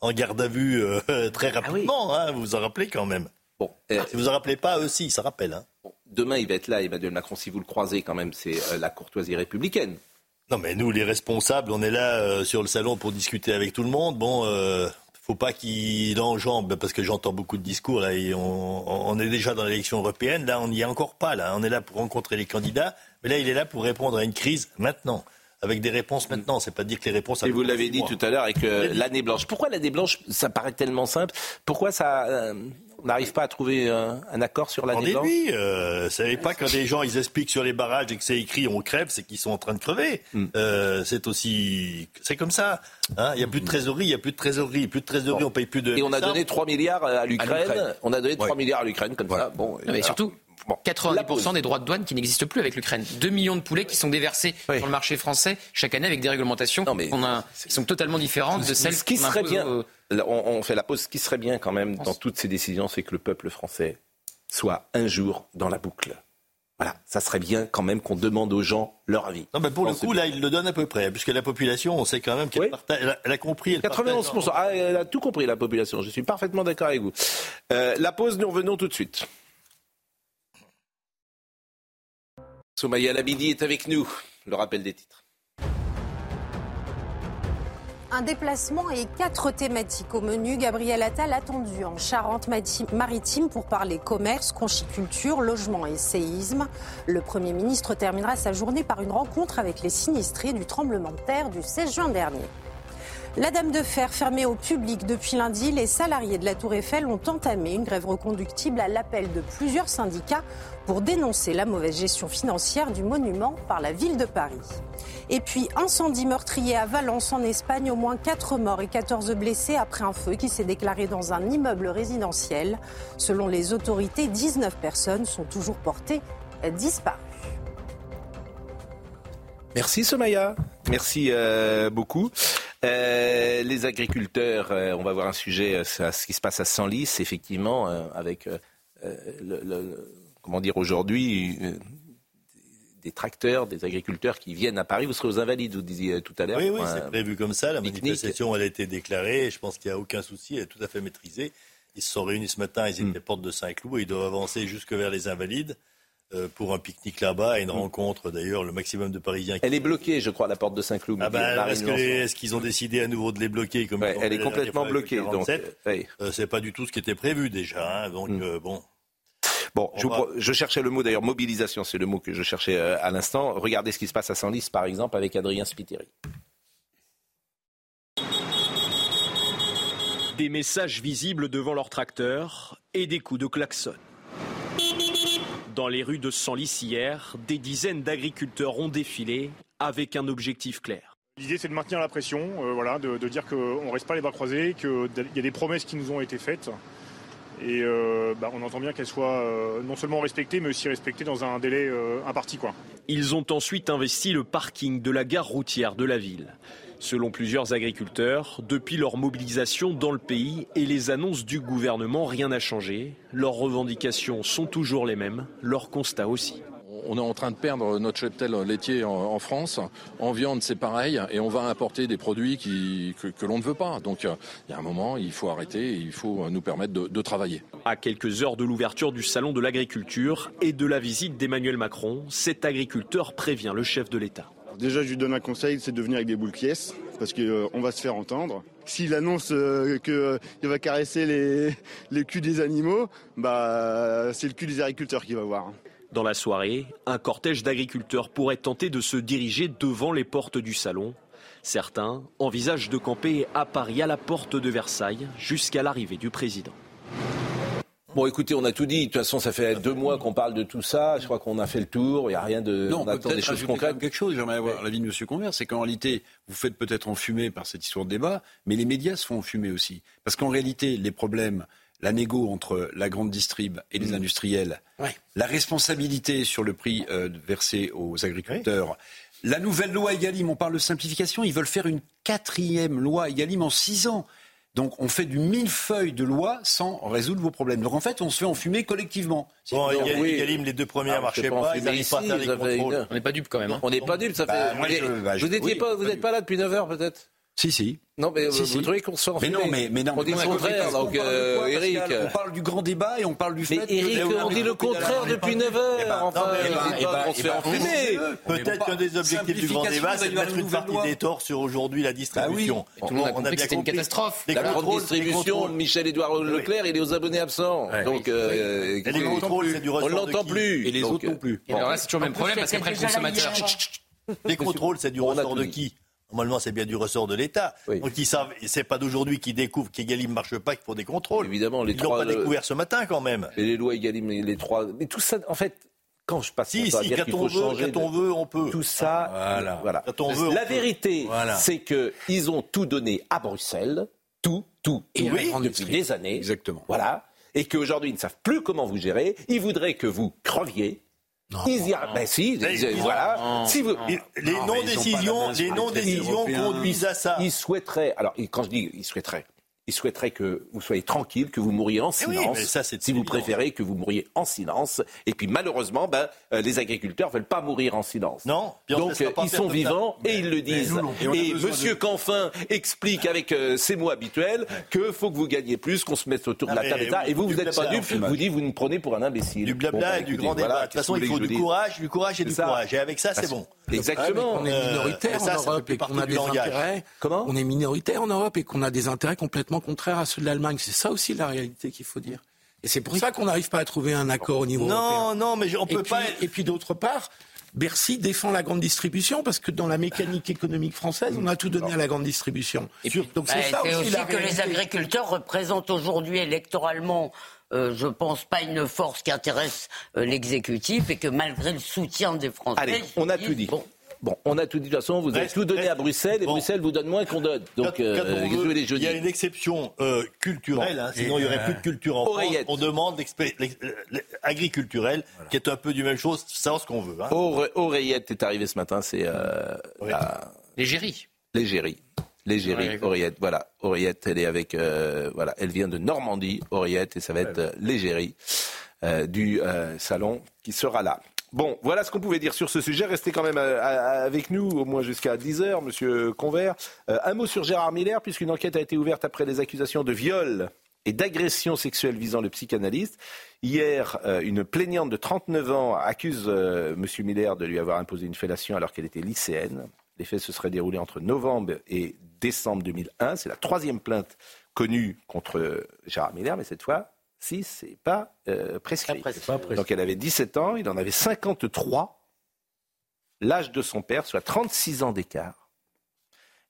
en, garde à vue très ah rapidement. hein, vous vous en rappelez quand même. Bon, euh, si vous en rappelez pas, eux aussi, ça rappelle. Hein. demain, il va être là, Emmanuel Macron, si vous le croisez quand même, c'est euh, la courtoisie républicaine. Non, mais nous, les responsables, on est là euh, sur le salon pour discuter avec tout le monde. Bon, euh, faut pas qu'il enjambe, parce que j'entends beaucoup de discours, là, et on, est déjà dans l'élection européenne, là, on n'y est encore pas, là. On est là pour rencontrer les candidats, mais là, il est là pour répondre à une crise maintenant avec des réponses maintenant. C'est pas dire que les réponses. Et vous l'avez dit tout à l'heure avec l'année blanche. Pourquoi l'année blanche Ça paraît tellement simple. Pourquoi ça on n'arrive pas à trouver un, accord sur l'année blanche Oui, euh, savez pas quand des gens ils expliquent sur les barrages et que c'est écrit on crève, c'est qu'ils sont en train de crever. Hmm. Euh, c'est aussi, c'est comme ça. Hein. Il n'y a plus de trésorerie, il n'y a plus de trésorerie, plus de trésorerie, on paye plus de. Et on a donné 3 milliards à l'Ukraine. On a donné 3 milliards à l'Ukraine comme ça. Bon. mais surtout. 90% des droits de douane qui n'existent plus avec l'Ukraine. 2 millions de poulets qui sont déversés sur le marché français chaque année avec des réglementations qui sont totalement différentes de celles qui seraient bien on, fait la pause. Ce qui serait bien quand même dans toutes ces décisions, c'est que le peuple français soit un jour dans la boucle. Voilà, ça serait bien quand même qu'on demande aux gens leur avis. Non, mais pour le coup, là, il le donne à peu près, puisque la population, on sait quand même qu'elle elle, a compris. Elle 91%. Ah, elle a tout compris, la population. Je suis parfaitement d'accord avec vous. Euh, la pause, nous revenons tout de suite. Soumaya Labidi est avec nous. Le rappel des titres. Un déplacement et quatre thématiques au menu. Gabriel Attal attendu en Charente-Maritime pour parler commerce, conchiculture, logement et séisme. Le Premier ministre terminera sa journée par une rencontre avec les sinistrés du tremblement de terre du 16 juin dernier. La Dame de Fer fermée au public depuis lundi, les salariés de la Tour Eiffel ont entamé une grève reconductible à l'appel de plusieurs syndicats pour dénoncer la mauvaise gestion financière du monument par la ville de Paris. Et puis, incendie meurtrier à Valence en Espagne, au moins 4 morts et 14 blessés après un feu qui s'est déclaré dans un immeuble résidentiel. Selon les autorités, 19 personnes sont toujours portées disparues. Merci Somaya, merci euh, beaucoup. Euh, les agriculteurs, euh, on va voir un sujet, ce qui se passe à Senlis, effectivement, avec le, comment dire aujourd'hui des tracteurs, des agriculteurs qui viennent à Paris. Vous serez aux Invalides, vous disiez tout à l'heure. Oui, oui, c'est prévu comme ça. La manifestation, elle a été déclarée. Je pense qu'il n'y a aucun souci. Elle est tout à fait maîtrisée. Ils se sont réunis ce matin. Ils étaient mm. porte de Saint-Cloud. Ils doivent avancer jusque vers les Invalides euh, pour un pique-nique là-bas et une mm. rencontre d'ailleurs le maximum de Parisiens. Elle est bloquée, je crois, la porte de Saint-Cloud. Ah ben, est-ce, qu'ils ont décidé à nouveau de les bloquer comme Elle est complètement bloquée. Donc, euh, c'est pas du tout ce qui était prévu déjà. Hein. donc mm. euh, bon. Bon, je, cherchais le mot d'ailleurs, mobilisation, c'est le mot que je cherchais euh, à l'instant. Regardez ce qui se passe à Senlis, par exemple, avec Adrien Spiteri. Des messages visibles devant leur tracteur et des coups de klaxon. Dans les rues de Senlis hier, des dizaines d'agriculteurs ont défilé avec un objectif clair. L'idée, c'est de maintenir la pression, euh, voilà, de, de dire qu'on ne reste pas les bras croisés, qu'il y a des promesses qui nous ont été faites. Et euh, bah, on entend bien qu'elles soient euh, non seulement respectées, mais aussi respectées dans un délai euh, imparti. Ils ont ensuite investi le parking de la gare routière de la ville. Selon plusieurs agriculteurs, depuis leur mobilisation dans le pays et les annonces du gouvernement, rien n'a changé. Leurs revendications sont toujours les mêmes, leurs constats aussi. On est en train de perdre notre cheptel laitier en, en France. En viande, c'est pareil. Et on va importer des produits qui, que, que l'on ne veut pas. Donc, euh, il y a un moment, il faut arrêter et il faut nous permettre de, de travailler. À quelques heures de l'ouverture du Salon de l'agriculture et de la visite d'Emmanuel Macron, cet agriculteur prévient le chef de l'État. Déjà, je lui donne un conseil, c'est de venir avec des boules pièces, parce qu'on euh, va se faire entendre. S'il annonce euh, qu'il euh, va caresser les, les culs des animaux, bah, c'est le cul des agriculteurs qu'il va voir. Dans la soirée, un cortège d'agriculteurs pourrait tenter de se diriger devant les portes du salon. Certains envisagent de camper à Paris, à la porte de Versailles, jusqu'à l'arrivée du président. Bon, écoutez, on a tout dit. De toute façon, ça fait deux mois qu'on parle de tout ça. Je crois qu'on a fait le tour. Il n'y a rien de. Non, on attend des choses concrètes. Quelque chose, j'aimerais avoir l'avis de M. Convert, c'est qu'en réalité, vous faites peut-être enfumer par cette histoire de débat, mais les médias se font enfumer aussi. Parce qu'en réalité, les problèmes, la négo entre la grande distrib et les industriels, la responsabilité sur le prix euh, versé aux agriculteurs, la nouvelle loi Egalim, on parle de simplification, ils veulent faire une quatrième loi Egalim en six ans. Donc on fait du millefeuille de loi sans résoudre vos problèmes. Donc en fait, on se fait enfumer collectivement. Bon, Egalim, oui. Egalim, les deux premières Ah, marchaient pas pas, enfumer ils n'arrivent pas à faire les fait une. On n'est pas dupes quand même. hein. On n'est pas dupes, ça fait. Bah, moi, vous je- bah, oui, pas, n'êtes pas là depuis 9 heures peut-être? Si, si. Non, mais Si, vous, si. trouvez qu'on se fait Mais non, mais, mais non. On dit le contraire, on donc euh, quoi, Pascal Eric. On parle du grand débat et on parle du fait Mais que- Eric, Mais on dit le contraire depuis 9 heures. Eh ben, Enfin, on eh ben, eh ben, qu'on se fait enfumer. Peut-être qu'un des objectifs du grand débat, c'est de mettre une partie des torts sur aujourd'hui la distribution. Et tout le monde a compris que c'était une catastrophe. La grande distribution. Michel-Édouard Leclerc, il est aux abonnés absents. Donc, euh, Et les contrôles, c'est du on l'entend plus. Et les autres non plus. Alors là, c'est toujours le même problème parce qu'après le consommateur. Les contrôles, c'est du On ressort de qui Normalement, c'est bien du ressort de l'État. Oui. Donc, ils savent, c'est pas d'aujourd'hui qu'ils découvrent qu'Egalim marche pas, qu'il faut des contrôles. Évidemment, les Ils l'ont trois. pas découvert ce matin, quand même. Et les lois Egalim, les trois. Mais tout ça, en fait, quand je passe Si, si, dire quand qu'il on faut veut, changer quand on veut, on peut. tout ça, Voilà. voilà. Quand on veut, on la peut. vérité, Voilà. c'est que ils ont tout donné à Bruxelles, tout, tout, Et tout, grande depuis des années. Exactement. Voilà. Et qu'aujourd'hui, ils ne savent plus comment vous gérer. Ils voudraient que vous creviez. Ils y. Ben si, ils- ils voilà. si vous, Les non-décisions, les non-décisions conduisent à ça. ils souhaiteraient. Alors, quand je dis ils souhaiteraient, ils souhaiteraient que vous soyez tranquille, que vous mouriez en Eh oui, silence. ça, si vous évident. préférez que vous mouriez en silence. Et puis malheureusement, ben, euh, les agriculteurs veulent pas mourir en silence. Non, Donc euh, ils sont vivants et ils le disent. Et, Et Monsieur de- Canfin explique avec euh, ses mots habituels que faut que vous gagniez plus, qu'on se mette autour de Ah, la table et oui, Et vous, vous n'êtes pas dupe. Vous dites, vous nous prenez pour un imbécile. Du blabla Bon, bah, et du grand voilà, débat. De toute façon, il faut du courage, du courage et du courage. Et avec ça, c'est bon. Exactement. On est minoritaire en ça, ça Europe et qu'on a des intérêts. Comment? On est minoritaire en Europe et qu'on a des intérêts complètement contraires à ceux de l'Allemagne. C'est ça aussi la réalité qu'il faut dire. Et c'est pour ça qu'on n'arrive pas à trouver un accord au niveau Non, européen. non, mais on Et peut puis- pas. Et puis d'autre part, Bercy défend la grande distribution parce que dans la mécanique économique française, on a tout donné à la grande distribution. Et puis, Donc bah, c'est ça c'est aussi aussi la que les agriculteurs représentent aujourd'hui électoralement, euh, je pense, pas une force qui intéresse euh, l'exécutif et que malgré le soutien des Français. Allez, on a tout dit. Bon, Bon, on a tout dit. De toute façon, vous avez tout donné reste- à Bruxelles et Bon. Bruxelles vous donne moins qu'on donne. Donc, Quand- quand euh, veut, il y a une exception euh, culturelle, hein, sinon il n'y aurait plus de culture en France. Oreillette. On demande euh, agriculturelle, qui est un peu du même chose, savoir ce qu'on veut. Hein. Ore- Oreillette est arrivé ce matin, c'est euh, la- L'égérie. l'égérie. L'égérie, Ouais, Oreillette, voilà. Oreillette, elle est avec, euh, voilà, elle vient de Normandie, Oreillette, et ça va être euh, l'égérie euh, du euh, salon qui sera là. Bon, voilà ce qu'on pouvait dire sur ce sujet. Restez quand même euh, avec nous, au moins jusqu'à 10h, Monsieur Convert. Euh, un mot sur Gérard Miller, puisqu'une enquête a été ouverte après les accusations de viol et d'agression sexuelle visant le psychanalyste. Hier, euh, une plaignante de 39 ans accuse euh, M. Miller de lui avoir imposé une fellation alors qu'elle était lycéenne. Les faits se seraient déroulés entre novembre et décembre 2001. C'est la troisième plainte connue contre Gérard Miller, mais cette fois, si c'est pas euh, prescrit. Donc elle avait 17 ans, il en avait 53, l'âge de son père, soit 36 ans d'écart.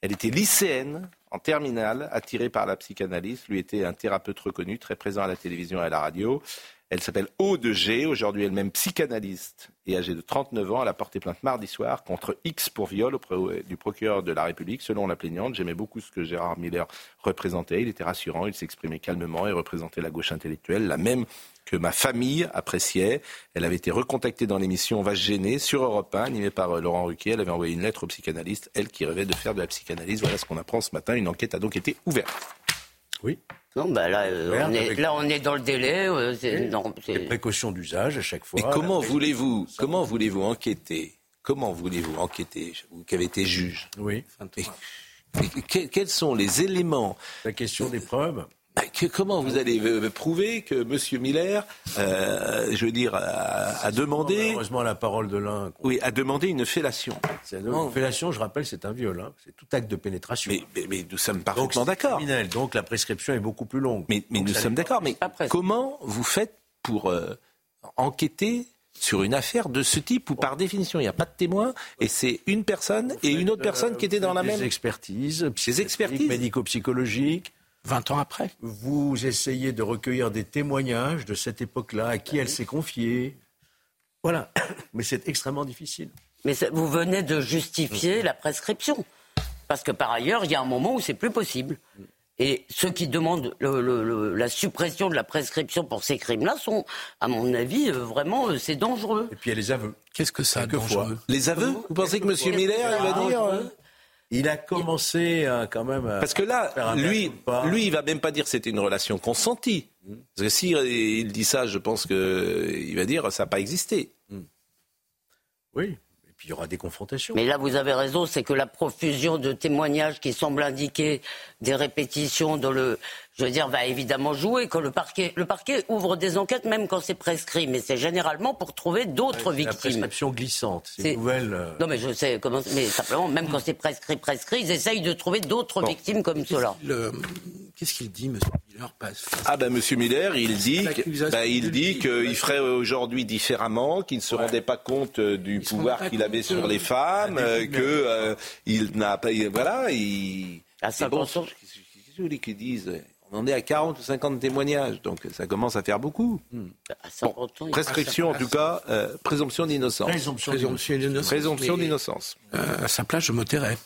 Elle était lycéenne en terminale, attirée par la psychanalyse. Lui était un thérapeute reconnu, très présent à la télévision et à la radio. Elle s'appelle Aude G, aujourd'hui elle-même psychanalyste et âgée de 39 ans. Elle a porté plainte mardi soir contre X pour viol auprès du procureur de la République. Selon la plaignante, j'aimais beaucoup ce que Gérard Miller représentait. Il était rassurant, il s'exprimait calmement et représentait la gauche intellectuelle, la même que ma famille appréciait. Elle avait été recontactée dans l'émission On va gêner sur Europe 1, animée par euh, Laurent Ruquier. Elle avait envoyé une lettre au psychanalyste, elle qui rêvait de faire de la psychanalyse. Voilà ce qu'on apprend ce matin. Une enquête a donc été ouverte. Oui. Non, bah là, euh, on est, là, on est dans le délai. Euh, non, Les précautions d'usage à chaque fois. Mais comment voulez-vous, comment voulez-vous enquêter Comment voulez-vous enquêter, vous qui avez été juge? Oui. Et- et que- quels sont les éléments La question des preuves. Bah, que- comment vous allez euh, prouver que M. Miller, euh, je veux dire, a, a demandé, Heureusement, la parole de l'un. oui, a demandé une fellation une fellation, je rappelle, c'est un viol. hein. C'est tout acte de pénétration. mais, mais- mais nous sommes parfaitement c'est d'accord. criminel. Donc, la prescription est beaucoup plus longue. Mais, nous sommes d'accord. Mais comment vous faites pour euh, enquêter sur une affaire de ce type où par définition il n'y a pas de témoin et c'est une personne et une autre personne qui était dans la Des même expertises, Des expertises médico-psychologiques. 20 ans après. Vous essayez de recueillir des témoignages de cette époque-là, à qui elle s'est confiée. Voilà. Mais c'est extrêmement difficile. Mais vous venez de justifier la prescription. Parce que par ailleurs, il y a un moment où c'est plus possible. Et ceux qui demandent le- le- le- la suppression de la prescription pour ces crimes-là sont, à mon avis, euh, vraiment, euh, c'est dangereux. Et puis il y a les aveux. Qu'est-ce que ça, Quelquefois. dangereux? Les aveux? Vous pensez que M. Miller il va dire euh, Il a commencé à, quand même à Parce que là, lui, lui, il va même pas dire que c'était une relation consentie. Parce que si euh, il dit ça, je pense qu'il va dire ça n'a pas existé. Oui. Et puis il y aura des confrontations. Mais là, vous avez raison, c'est que la profusion de témoignages qui semblent indiquer des répétitions dans le, je veux dire, va évidemment jouer. Quand le parquet, le parquet ouvre des enquêtes même quand c'est prescrit, mais c'est généralement pour trouver d'autres La victimes. prescription glissante. C'est nouvelle. euh, Non, mais je sais comment, mais simplement, même quand c'est prescrit, prescrit, ils essayent de trouver d'autres victimes comme cela. Le- Qu'est-ce qu'il dit, M. Miller? Ah ben Monsieur Miller, il dit, que- ben, il dit qu'il ferait aujourd'hui différemment, qu'il ne se rendait pas compte euh, du pouvoir qu'il avait sur euh, les femmes, euh, que euh, il n'a pas, il- voilà, il. À Mais bon, 50 ans. qu'est-ce que qu'ils disent? On en est à 40 ou 50 témoignages, donc ça commence à faire beaucoup. À 50 ans, il- Prescription, en tout cas, euh, présomption d'innocence. Présomption d'innocence. Euh, à sa place, je me tairais.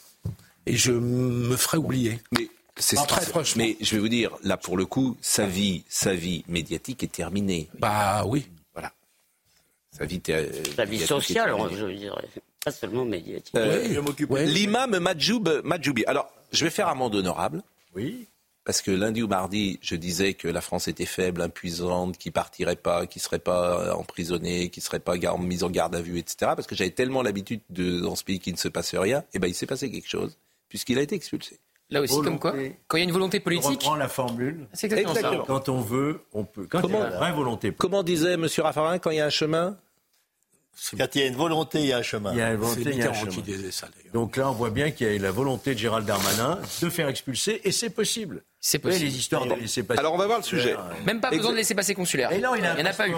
Et je me ferais oublier. Mais c'est Ah, très franchement. Mais je vais vous dire, là pour le coup, sa vie, sa vie médiatique est terminée. Bah oui. Voilà. Sa vie, est sociale, je dirais. Pas seulement médiatique. Euh, je m'occupe. ouais. L'imam Madjoubi. Alors, je vais faire amende honorable. Oui. Parce que lundi ou mardi, je disais que la France était faible, impuissante, qui partirait pas, qui serait pas emprisonnée, qui serait pas mise en garde à vue, etc. Parce que j'avais tellement l'habitude de dans ce pays qu'il ne se passe rien. Et ben, il s'est passé quelque chose puisqu'il a été expulsé. Là aussi, comme quoi, quand il y a une volonté On politique, reprend la formule. c'est exactement, Exactement. Quand on veut, on peut. Quand Comment- il y a la vraie volonté. Comment disait M. Raffarin quand il y a un chemin? Quand il y a une volonté, il y a un chemin. Il y a une volonté, il y a un qui chemin. disait ça, d'ailleurs. Donc là, on voit bien qu'il y a eu la volonté de Gérald Darmanin de faire expulser, et c'est possible. C'est possible. les histoires de laisser passer. Alors, on va voir le sujet. Même pas besoin de laisser passer consulaire. Et non, il a n'y en a pas eu.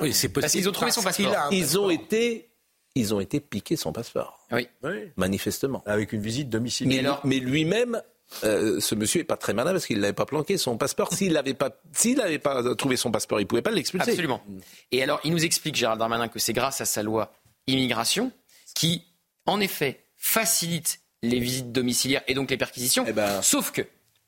Oui, c'est possible. Parce qu'ils ont trouvé son passeport. a Ils ont été, ils ont été piqués son passeport, Oui. Oui. manifestement. Avec une visite domicile. Mais, alors- mais lui-même, euh, ce monsieur est pas très malin parce qu'il l'avait pas planqué son passeport. S'il n'avait pas, s'il n'avait pas trouvé son passeport, il pouvait pas l'expulser. Absolument. Et alors, il nous explique, Gérald Darmanin, que c'est grâce à sa loi immigration qui, en effet, facilite les visites domiciliaires et donc les perquisitions. Eh ben- Sauf que,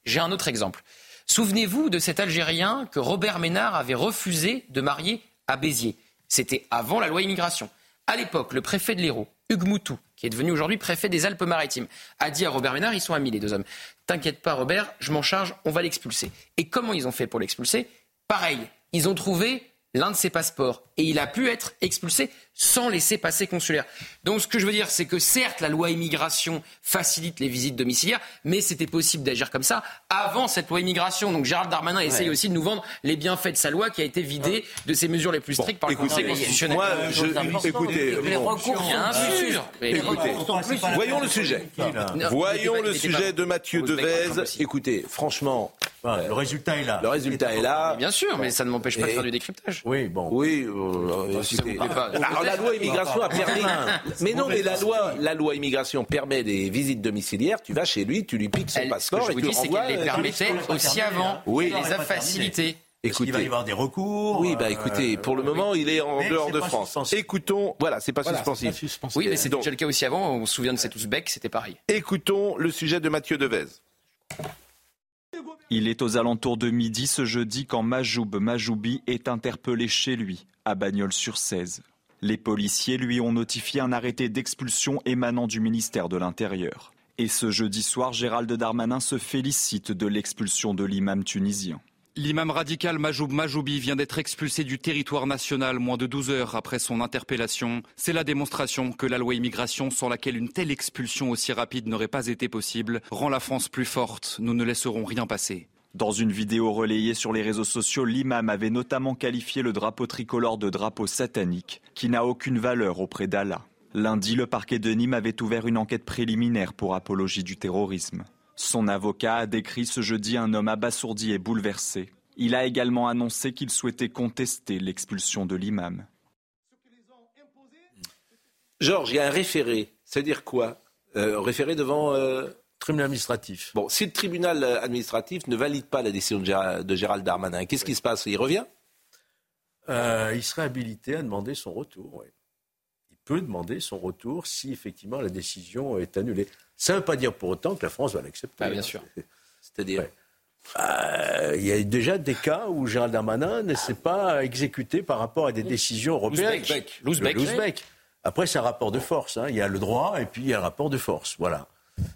j'ai un autre exemple. Souvenez-vous de cet Algérien que Robert Ménard avait refusé de marier à Béziers. C'était avant la loi immigration. À l'époque, le préfet de l'Hérault, Hugues Moutou, qui est devenu aujourd'hui préfet des Alpes-Maritimes, a dit à Robert Ménard, ils sont amis les deux hommes, t'inquiète pas Robert, je m'en charge, on va l'expulser. Et comment ils ont fait pour l'expulser? Pareil, ils ont trouvé l'un de ses passeports et il a pu être expulsé sans laisser passer consulaire. Donc ce que je veux dire, c'est que certes, la loi immigration facilite les visites domiciliaires, mais c'était possible d'agir comme ça avant cette loi immigration. Donc Gérald Darmanin essaye aussi de nous vendre les bienfaits de sa loi qui a été vidée de ses mesures les plus strictes par le écoutez, Conseil constitutionnel. moi, Euh, je- écoutez, les bon. recours, Bien sûr. Écoutez, voyons le sujet. Non, Voyons le sujet de Mathieu Devez. Écoutez, franchement, le résultat est là. Le résultat est là. Bien sûr, mais ça ne m'empêche pas de faire du décryptage. Oui, bon. Oui. Euh, la loi immigration a permis. mais non, mais la loi, la loi immigration permet des visites domiciliaires. Tu vas chez lui, tu lui piques son passeport ce que je et vous dis, c'est qu'elle les permettait aussi avant. Oui. Elle les a facilités. Écoutez, il va y avoir des recours. Oui, bah écoutez, pour le moment, il est en dehors de France. Écoutons, voilà, c'est pas, voilà, suspensif. pas suspensif. Oui, mais c'est déjà le cas aussi avant. On se souvient de cet Ouzbek, c'était pareil. Écoutons le sujet de Mathieu Devez. Il est aux alentours de midi ce jeudi quand Majoub Majoubi est interpellé chez lui, à Bagnols-sur-Cèze. Les policiers lui ont notifié un arrêté d'expulsion émanant du ministère de l'Intérieur. Et ce jeudi soir, Gérald Darmanin se félicite de l'expulsion de l'imam tunisien. L'imam radical Majoub Majoubi vient d'être expulsé du territoire national moins de 12 heures après son interpellation. C'est la démonstration que la loi immigration, sans laquelle une telle expulsion aussi rapide n'aurait pas été possible, rend la France plus forte. Nous ne laisserons rien passer. Dans une vidéo relayée sur les réseaux sociaux, l'imam avait notamment qualifié le drapeau tricolore de drapeau satanique, qui n'a aucune valeur auprès d'Allah. Lundi, le parquet de Nîmes avait ouvert une enquête préliminaire pour apologie du terrorisme. Son avocat a décrit ce jeudi un homme abasourdi et bouleversé. Il a également annoncé qu'il souhaitait contester l'expulsion de l'imam. Georges, il y a un référé. C'est-à-dire quoi? Euh, Référé devant. Euh... Tribunal administratif. Bon, si le tribunal euh, administratif ne valide pas la décision de Gérald Darmanin, qu'est-ce qui se passe? Il revient? Euh, Il serait habilité à demander son retour. Il peut demander son retour si effectivement la décision est annulée. Ça ne veut pas dire pour autant que la France va l'accepter. Bah, bien sûr. C'est-à-dire? Euh, Il y a déjà des cas où Gérald Darmanin ne s'est pas exécuté par rapport à des décisions européennes. L'Ouzbek. Après, c'est un rapport de force. Hein. Il y a le droit et puis il y a un rapport de force. Voilà.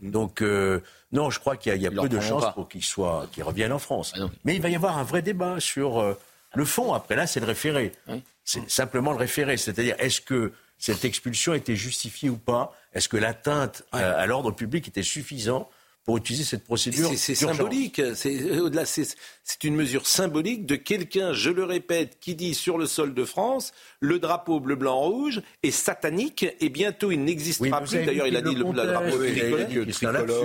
Donc, euh, non, je crois qu'il y a, peu de chances pour qu'il soit, qu'il revienne en France. Ah Mais il va y avoir un vrai débat sur euh, le fond. Après, là, c'est le référé. C'est simplement le référé. C'est-à-dire, est-ce que cette expulsion était justifiée ou pas? Est-ce que l'atteinte euh, à l'ordre public était suffisante? Pour utiliser cette procédure C'est symbolique. C'est au-delà. C'est une mesure symbolique de quelqu'un, je le répète, qui dit sur le sol de France, le drapeau bleu, blanc, rouge est satanique et bientôt il n'existera oui, plus. D'ailleurs, il a dit le, le drapeau oui, tricolore.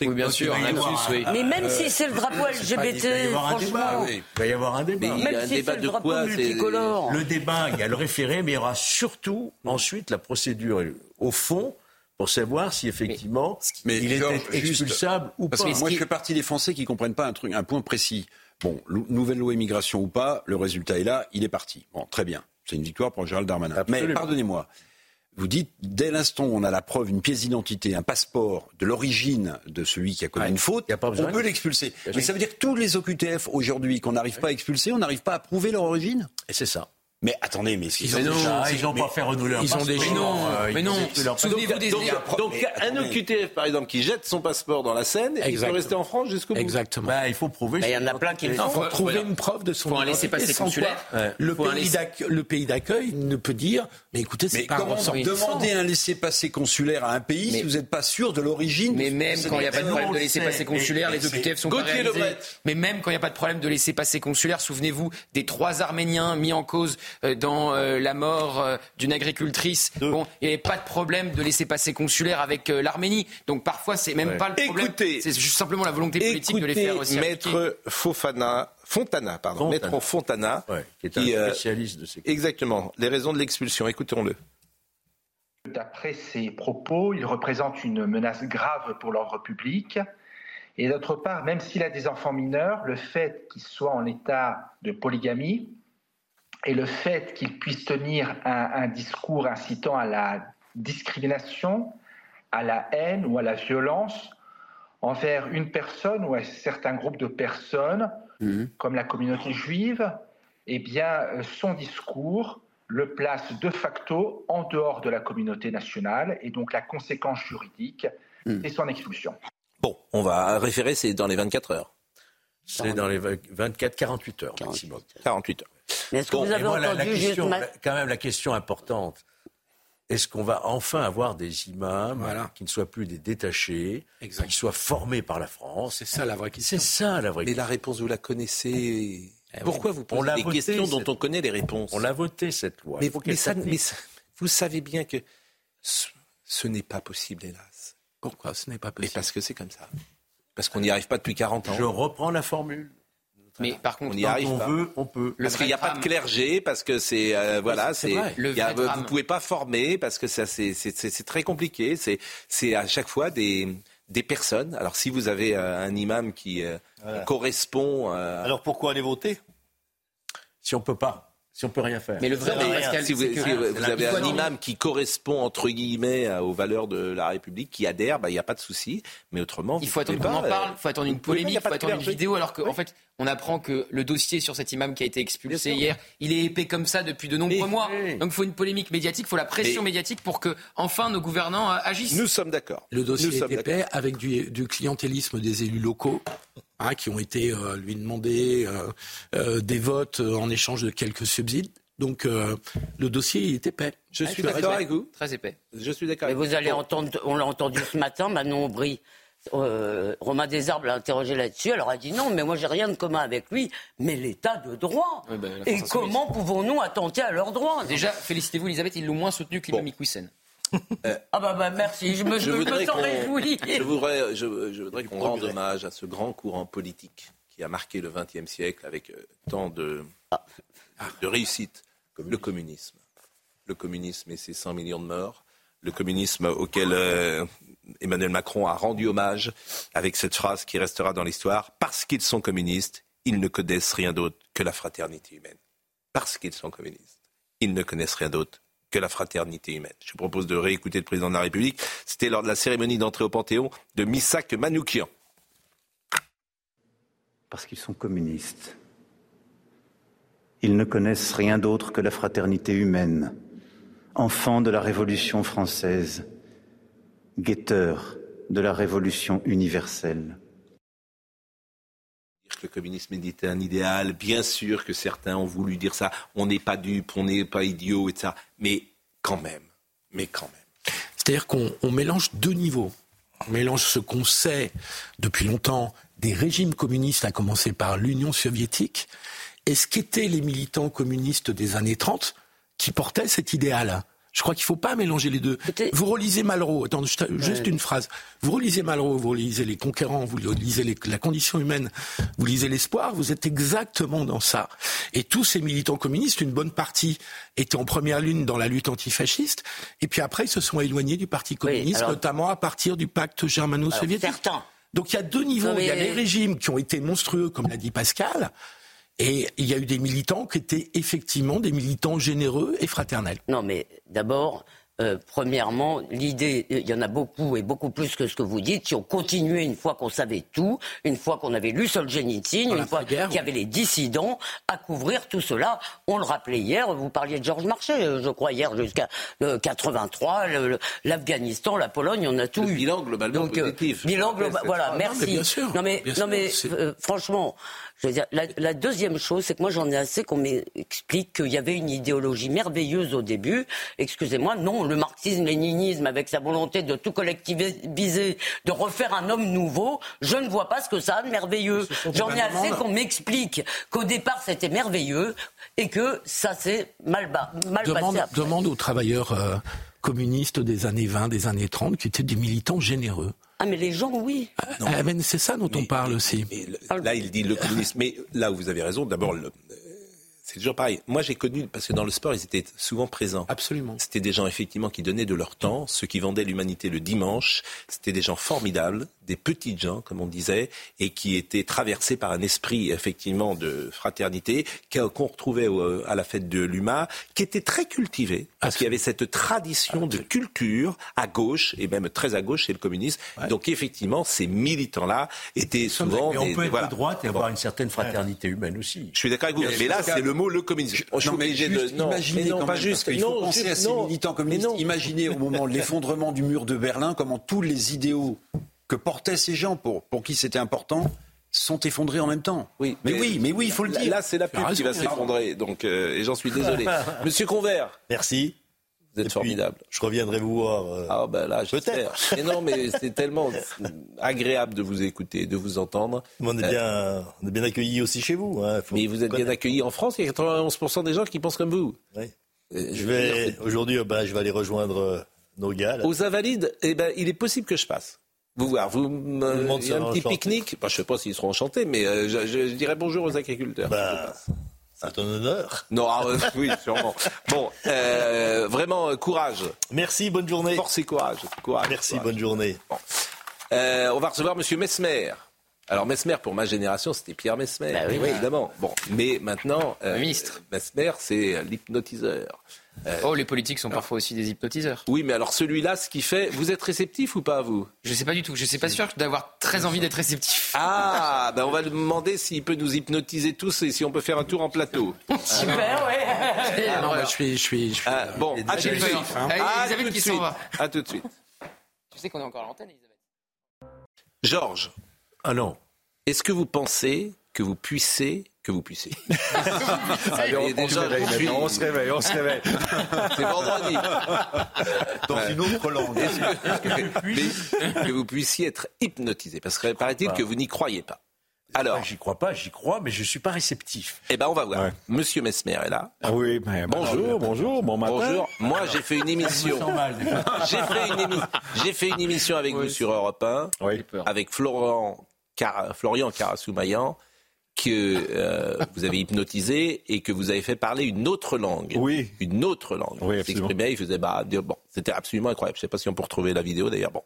Oui, bien sûr, un lapsus, oui. Mais même si c'est le drapeau LGBT, franchement. Il va y avoir un débat. Mais il y a un si débat c'est de le drapeau quoi multicolore. Le débat, il y a le référé, mais il y aura surtout ensuite la procédure au fond pour savoir si effectivement mais, il était expulsable ou parce pas. Que moi, je fais partie des Français qui comprennent pas un truc, un point précis. Bon, nouvelle loi immigration ou pas, le résultat est là, il est parti. Bon, très bien, c'est une victoire pour Gérald Darmanin. Absolument. Mais pardonnez-moi, vous dites dès l'instant où on a la preuve, une pièce d'identité, un passeport de l'origine de celui qui a commis une faute, y a pas besoin on peut l'expulser. Mais ça veut dire que tous les OQTF aujourd'hui qu'on n'arrive pas à expulser, on n'arrive pas à prouver leur origine? Et c'est ça. Mais attendez, mais ils ont déjà, ils n'ont pas fait renouveler Ils ont déjà. passeport, Non, euh, mais non. Souvenez-vous des. Donc, donc, un OQTF, par exemple, qui jette son passeport dans la Seine, il peut rester en France jusqu'au bout. Exactement. Bah, il faut prouver. Mais il y en a plein qui Il faut trouver une preuve de son Faut un laissez-passer sans consulaire. Ouais. Le, Faut pays d'accueil, le pays d'accueil ne peut dire mais écoutez, c'est Mais pas comment demander un laissez-passer consulaire à un pays Mais- si vous n'êtes pas sûr de l'origine Mais même quand il n'y a pas de problème de laisser passer consulaire, Mais- les mais OQTF sont pas. Mais même quand il n'y a pas de problème de laisser passer consulaire, souvenez-vous des trois Arméniens mis en cause euh, dans euh, la mort euh, d'une agricultrice. Bon, il n'y avait pas de problème de laisser passer consulaire avec euh, l'Arménie. Donc parfois, c'est même Ouais. pas le problème. Écoutez, c'est juste simplement la volonté politique de les faire aussi. Maître Fofana, Fontana, pardon, Fontana. Maître Fontana, Ouais, qui est un qui, euh, spécialiste de ces exactement, les raisons de l'expulsion. Écoutons-le. D'après ses propos, il représente une menace grave pour l'ordre public. Et d'autre part, même s'il a des enfants mineurs, le fait qu'il soit en état de polygamie et le fait qu'il puisse tenir un, un discours incitant à la discrimination, à la haine ou à la violence envers une personne ou un certain groupe de personnes, comme la communauté juive, eh bien, euh, son discours le place de facto en dehors de la communauté nationale et donc la conséquence juridique, c'est son expulsion. Bon, on va référer, c'est dans les 24 heures. C'est dans les 24-48 heures maximum. 48 heures. Mais est-ce que Bon, vous avez moi, la- la entendu juste question- ma- la- quand même la question importante est-ce qu'on va enfin avoir des imams qui ne soient plus des détachés, qui soient formés par la France? C'est ça la vraie question. C'est ça la vraie Mais question. la réponse, vous la connaissez. Eh Pourquoi oui. vous On posez l'a des voté, questions dont on connaît les réponses? On l'a voté cette loi. mais, mais ça, mais ça- vous savez bien que ce, ce n'est pas possible, hélas. Pourquoi ce n'est pas Mais possible? parce que c'est comme ça. Parce qu'on n'y arrive pas depuis 40 ans. Je reprends la formule. Mais par contre, on y arrive on pas. veut, on peut. parce qu'il n'y a pas de clergé, parce que c'est euh, voilà, c'est vous pouvez pas former parce que ça c'est très compliqué. C'est c'est à chaque fois des des personnes. Alors si vous avez euh, un imam qui euh, Voilà. correspond. euh, Alors pourquoi aller voter? Si on peut pas, si on peut rien faire. Mais le vrai Non, Pascal, si vous, que- si vous- avez il faut un imam qui correspond entre guillemets aux valeurs de la République, qui adhère, bah, il n'y a pas de souci. Mais autrement, Il faut attendre qu'on en pas, parle, euh, il faut attendre une polémique, il faut attendre une vidéo, alors qu'en fait, on apprend que le dossier sur cet imam qui a été expulsé hier, il est épais comme ça depuis de nombreux mois. Donc il faut une polémique médiatique, il faut la pression médiatique pour que enfin nos gouvernants euh, agissent. Nous sommes d'accord. Le dossier Nous est épais avec du, du clientélisme des élus locaux hein, qui ont été euh, lui demander euh, euh, des votes euh, en échange de quelques subsides. Donc euh, le dossier est épais. Je suis d'accord avec vous. Très épais. Je suis d'accord. Mais avec vous allez entendre, on l'a entendu ce matin, Manon Aubry. Euh, Romain Desarbes l'a interrogé là-dessus. Alors elle a dit non, mais moi j'ai rien de commun avec lui, mais l'état de droit. Ben, Et comment pouvons-nous attenter à leurs droits? Déjà, félicitez-vous, Elisabeth, ils l'ont moins soutenu que l'imam Iquissen. Ah bah, bah merci, je me, Je je me voudrais sens réjoui. Je voudrais, je, je voudrais qu'on rende hommage à ce grand courant politique qui a marqué le XXe siècle avec euh, tant de, de réussite, le communisme. Le communisme et ses 100 millions de morts. Le communisme auquel euh, Emmanuel Macron a rendu hommage avec cette phrase qui restera dans l'histoire. Parce qu'ils sont communistes, ils ne connaissent rien d'autre que la fraternité humaine. Parce qu'ils sont communistes, ils ne connaissent rien d'autre que la fraternité humaine. Je propose de réécouter le président de la République. C'était lors de la cérémonie d'entrée au Panthéon de Missak Manoukian. parce qu'ils sont communistes. Ils ne connaissent rien d'autre que la fraternité humaine, enfants de la Révolution française, guetteurs de la Révolution universelle. Dire que le communisme était un idéal, bien sûr que certains ont voulu dire ça. On n'est pas dupes, on n'est pas idiots, etc. Mais quand même, mais quand même. C'est-à-dire qu'on on mélange deux niveaux. On mélange ce qu'on sait depuis longtemps des régimes communistes, à commencer par l'Union soviétique, et ce qu'étaient les militants communistes des années 30 qui portaient cet idéal. Je crois qu'il ne faut pas mélanger les deux. Vous relisez Malraux, attends, juste une phrase. Vous relisez Malraux, vous relisez Les Conquérants, vous relisez les- La Condition humaine, vous lisez L'Espoir, vous êtes exactement dans ça. Et tous ces militants communistes, une bonne partie étaient en première ligne dans la lutte antifasciste, et puis après ils se sont éloignés du Parti communiste, alors- notamment à partir du pacte germano-soviétique. Donc il y a deux niveaux. Non, mais- Il y a les régimes qui ont été monstrueux, comme l'a dit Pascal, et il y a eu des militants qui étaient effectivement des militants généreux et fraternels. Non, mais d'abord, euh, premièrement, l'idée, il y en a beaucoup et beaucoup plus que ce que vous dites. Si on continuait une fois qu'on savait tout, une fois qu'on avait lu Solzhenitsyn, une fois qu'il y avait les dissidents, à couvrir tout cela. On le rappelait hier, vous parliez de Georges Marchais, euh, je crois, hier, jusqu'à euh, 83, le- le- l'Afghanistan, la Pologne, on a tout eu. Bilan globalement Donc, euh, positif. bilan global, voilà, Ah, non, merci. mais bien sûr, non mais, bien non sûr, mais euh, franchement, je veux dire, la, la deuxième chose, c'est que moi j'en ai assez qu'on m'explique qu'il y avait une idéologie merveilleuse au début. Excusez-moi, non, le marxisme-léninisme avec sa volonté de tout collectiviser, de refaire un homme nouveau, je ne vois pas ce que ça a de merveilleux. J'en ai assez qu'on m'explique qu'au départ c'était merveilleux et que ça s'est mal, ba- mal Demande, passé après. demande aux travailleurs euh, communistes des années 20, des années 30, qui étaient des militants généreux. Ah mais les gens, oui. Ah, mais c'est ça dont on parle aussi. Là, il dit le communisme. Mais là où vous avez raison, d'abord, c'est toujours pareil. Moi, j'ai connu, parce que dans le sport, ils étaient souvent présents. Absolument. C'était des gens, effectivement, qui donnaient de leur temps, ceux qui vendaient l'humanité le dimanche. C'était des gens formidables, des petites gens, comme on disait, et qui étaient traversés par un esprit, effectivement, de fraternité, qu'on retrouvait à la fête de l'UMA, qui était très cultivé, parce qu'il y avait cette tradition de culture à gauche, et même très à gauche chez le communisme. Donc, effectivement, ces militants-là étaient souvent Mais on des- peut être voilà. de droite et avoir une certaine fraternité humaine aussi. Je suis d'accord avec vous, mais là, c'est le mot le communisme. Je suis Non, mais obligé juste de. Non, imaginez mais non, quand pas même, juste. parce faut non, penser juste- à ces non. militants communistes. Imaginez au moment de l'effondrement du mur de Berlin comment tous les idéaux que portaient ces gens pour, pour qui c'était important sont effondrés en même temps. Oui, mais, oui, mais oui, il faut le dire. Là, c'est la pub qui va s'effondrer, donc euh, et j'en suis désolé. Monsieur Convert, Merci. vous êtes formidable. Je reviendrai vous voir. euh, Ah ben là. Peut-être. Mais non, mais c'est tellement agréable de vous écouter, de vous entendre. On est Euh, bien, on est bien accueillis aussi chez vous. hein. Faut Mais vous êtes bien accueillis en France. Il y a 91% des gens qui pensent comme vous. Oui. Euh, Je vais aujourd'hui, ben, je vais aller rejoindre euh, nos gars. là. Aux Invalides, eh ben, il est possible que je passe. Vous voir. Vous, euh, il y a un petit pique-nique. je ne sais pas s'ils seront enchantés, mais euh, je, dirais bonjour aux agriculteurs. Bah, c'est un honneur. Non, ah, oui, sûrement. Bon, euh, vraiment, courage. Merci, bonne journée. Force et courage. courage Merci, bonne journée. on va recevoir Monsieur Mesmer. Alors Mesmer, pour ma génération, c'était Pierre Mesmer. Bah oui, évidemment. Bon, mais maintenant, ministre. Mesmer, c'est l'hypnotiseur. Euh, oh, les politiques sont parfois aussi des hypnotiseurs. Oui, mais alors celui-là, ce qui fait, vous êtes réceptif ou pas vous? Je sais pas du tout. Je sais pas sûr d'avoir très envie d'être réceptif. Ah, ben on va lui demander s'il peut nous hypnotiser tous et si on peut faire un tour en plateau. Super, ouais. Ah, non, bah, je suis, je suis, je suis ah, bon, à tout de suite. À tout de suite. À tout de suite. Tu sais qu'on est encore à l'antenne, Elisabeth. Georges. Ah non. Est-ce que vous pensez que vous puissiez que vous puissiez. Allez, on, déjà, se réveille on se réveille, on se réveille. C'est vendredi. Dans une autre langue. Est-ce que, que, vous puissiez être hypnotisé Parce que paraît-il que vous n'y croyez pas. Alors, j'y crois pas, j'y crois, mais je suis pas réceptif. Eh ben, on va voir. Monsieur Mesmer est là. Ah oui, ben, bonjour, bonjour, bon matin. Bonjour. Moi, j'ai fait une émission. j'ai fait une émission. J'ai fait une émission avec vous sur Europe 1, oui. avec Florent Car... Florian Carassoumayan que euh, vous avez hypnotisé et que vous avez fait parler une autre langue. Oui. Une autre langue. Oui, il s'exprimait, il faisait bah, bon, c'était absolument incroyable. Je ne sais pas si on peut retrouver la vidéo d'ailleurs. Bon.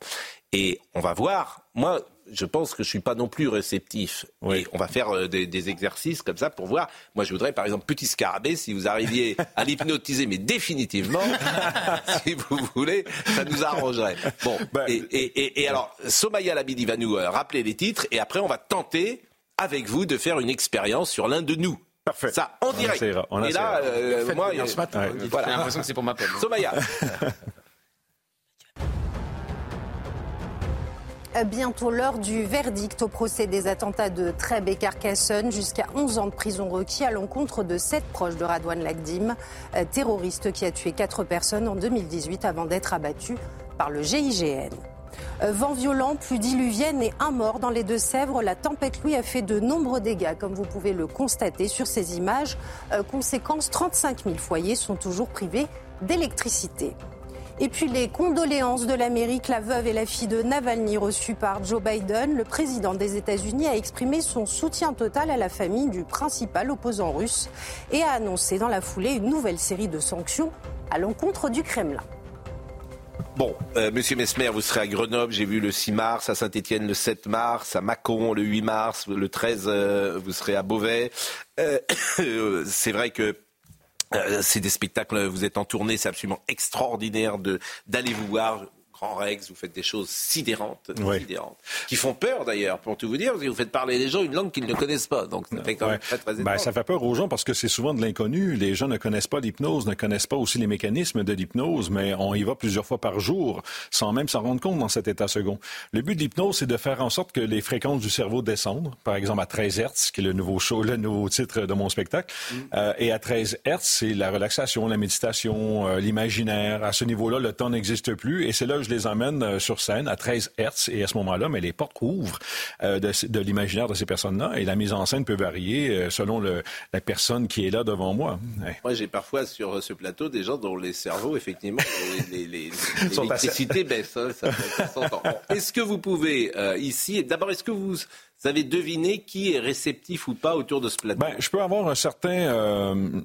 Et on va voir. Moi, je pense que je suis pas non plus réceptif. Oui. on va faire euh, des, exercices comme ça pour voir. Moi, je voudrais, par exemple, petit scarabée, si vous arriviez à l'hypnotiser, mais définitivement, si vous voulez, ça nous arrangerait. Bon. Ben, et, et, et, alors, Somaya Labidi va nous euh, rappeler les titres et après, on va tenter avec vous de faire une expérience sur l'un de nous. Parfait. Ça, en direct. On Et là, euh, moi, ce matin. Voilà. J'ai l'impression que c'est pour ma peine. Somaya. Bientôt l'heure du verdict au procès des attentats de Trèbes et Carcassonne. Jusqu'à 11 ans de prison requis à l'encontre de sept proches de Radouane Lagdim, euh, terroriste qui a tué quatre personnes en 2018 avant d'être abattu par le GIGN. Euh, vent violent, pluie diluvienne et un mort dans les Deux-Sèvres. La tempête Louis a fait de nombreux dégâts, comme vous pouvez le constater sur ces images. Euh, conséquence, 35 000 foyers sont toujours privés d'électricité. Et puis les condoléances de l'Amérique, la veuve et la fille de Navalny reçues par Joe Biden. Le président des États-Unis a exprimé son soutien total à la famille du principal opposant russe et a annoncé dans la foulée une nouvelle série de sanctions à l'encontre du Kremlin. Bon, euh, Monsieur Mesmer, vous serez à Grenoble, j'ai vu le 6 mars, à Saint-Étienne le 7 mars, à Mâcon le 8 mars, le 13 euh, vous serez à Beauvais. Euh, c'est vrai que c'est des spectacles, vous êtes en tournée, c'est absolument extraordinaire d'aller vous voir en Rex, vous faites des choses sidérantes, sidérantes qui font peur d'ailleurs, pour tout vous dire, parce que vous faites parler les gens une langue qu'ils ne connaissent pas. Donc ça fait quand même très, très ben, Ça fait peur aux gens parce que c'est souvent de l'inconnu. Les gens ne connaissent pas l'hypnose, ne connaissent pas aussi les mécanismes de l'hypnose, mais on y va plusieurs fois par jour sans même s'en rendre compte dans cet état second. Le but de l'hypnose, c'est de faire en sorte que les fréquences du cerveau descendent, par exemple à 13 Hertz, qui est le nouveau show, le nouveau titre de mon spectacle. Mm. Euh, et à 13 Hertz, c'est la relaxation, la méditation, euh, l'imaginaire. À ce niveau-là, le temps n'existe plus et c'est là que je les emmène euh, sur scène à 13 Hertz et à ce moment-là, mais les portes ouvrent euh, de, l'imaginaire de ces personnes-là et la mise en scène peut varier euh, selon la personne qui est là devant moi. Moi, j'ai parfois sur ce plateau des gens dont les cerveaux, effectivement, les, les, baissent. Hein, est-ce que vous pouvez ici, d'abord, est-ce que vous vous avez deviné qui est réceptif ou pas autour de ce plateau? Ben, je peux avoir un certain euh,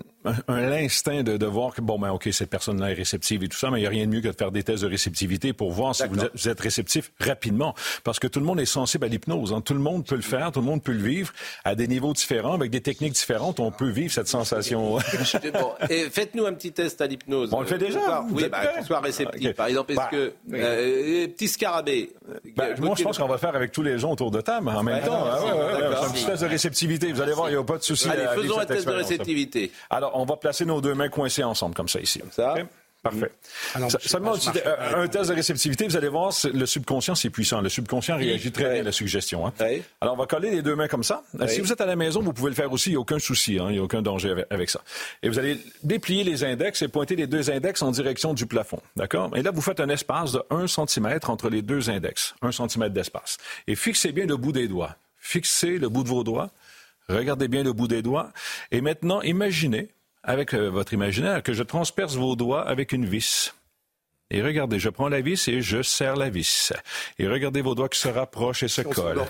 un, instinct de, de, voir que, bon, ben, OK, cette personne-là est réceptive et tout ça, mais il n'y a rien de mieux que de faire des tests de réceptivité pour voir si vous êtes, réceptif rapidement. Parce que tout le monde est sensible à l'hypnose. Hein. Tout le monde peut le faire, tout le monde peut le vivre à des niveaux différents, avec des techniques différentes. On peut vivre cette sensation. bon, et faites-nous un petit test à l'hypnose. on le fait déjà. oui, ben, qu'on soit réceptif. Par exemple, est-ce bah, que. Euh, petit scarabée. Ben, moi, je pense qu'on va faire avec tous les gens autour de table en même temps. Ah, un petit test de réceptivité. Vous allez voir, il n'y a pas de souci. Allez, faisons un test de réceptivité. Alors, on va placer nos deux mains coincées ensemble, comme ça, ici. Comme ça. Parfait. Alors, seulement un, test de réceptivité, vous allez voir, le subconscient, c'est puissant. Le subconscient réagit très bien à la suggestion. Hein. Alors, on va coller les deux mains comme ça. Si vous êtes à la maison, vous pouvez le faire aussi. Il n'y a aucun souci. Hein. Il n'y a aucun danger avec, ça. Et vous allez déplier les index et pointer les deux index en direction du plafond. D'accord? Et là, vous faites un espace de 1 cm entre les deux index. 1 cm d'espace. Et fixez bien le bout des doigts. Fixez le bout de vos doigts. Regardez bien le bout des doigts. Et maintenant, imaginez avec euh, votre imaginaire, que je transperce vos doigts avec une vis. Et regardez, je prends la vis et je serre la vis. Et regardez vos doigts qui se rapprochent et se collent.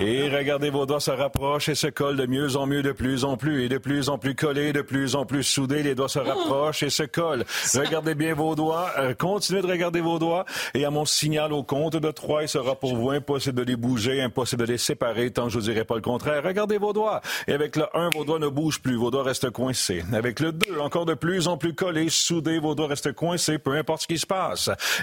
et regardez vos doigts se rapprochent et se collent de mieux en mieux, de plus en plus, et de plus en plus collés, de plus en plus soudés. Les doigts se rapprochent et se collent. Regardez bien vos doigts. Euh, continuez de regarder vos doigts. Et à mon signal au compte de trois, il sera pour vous impossible de les bouger, impossible de les séparer, tant que je vous dirai pas le contraire. Regardez vos doigts. Et avec le 1, vos doigts ne bougent plus. Vos doigts restent coincés. Avec le 2, encore de plus en plus collés, soudés, vos doigts restent coincés, peu importe ce qui se passe.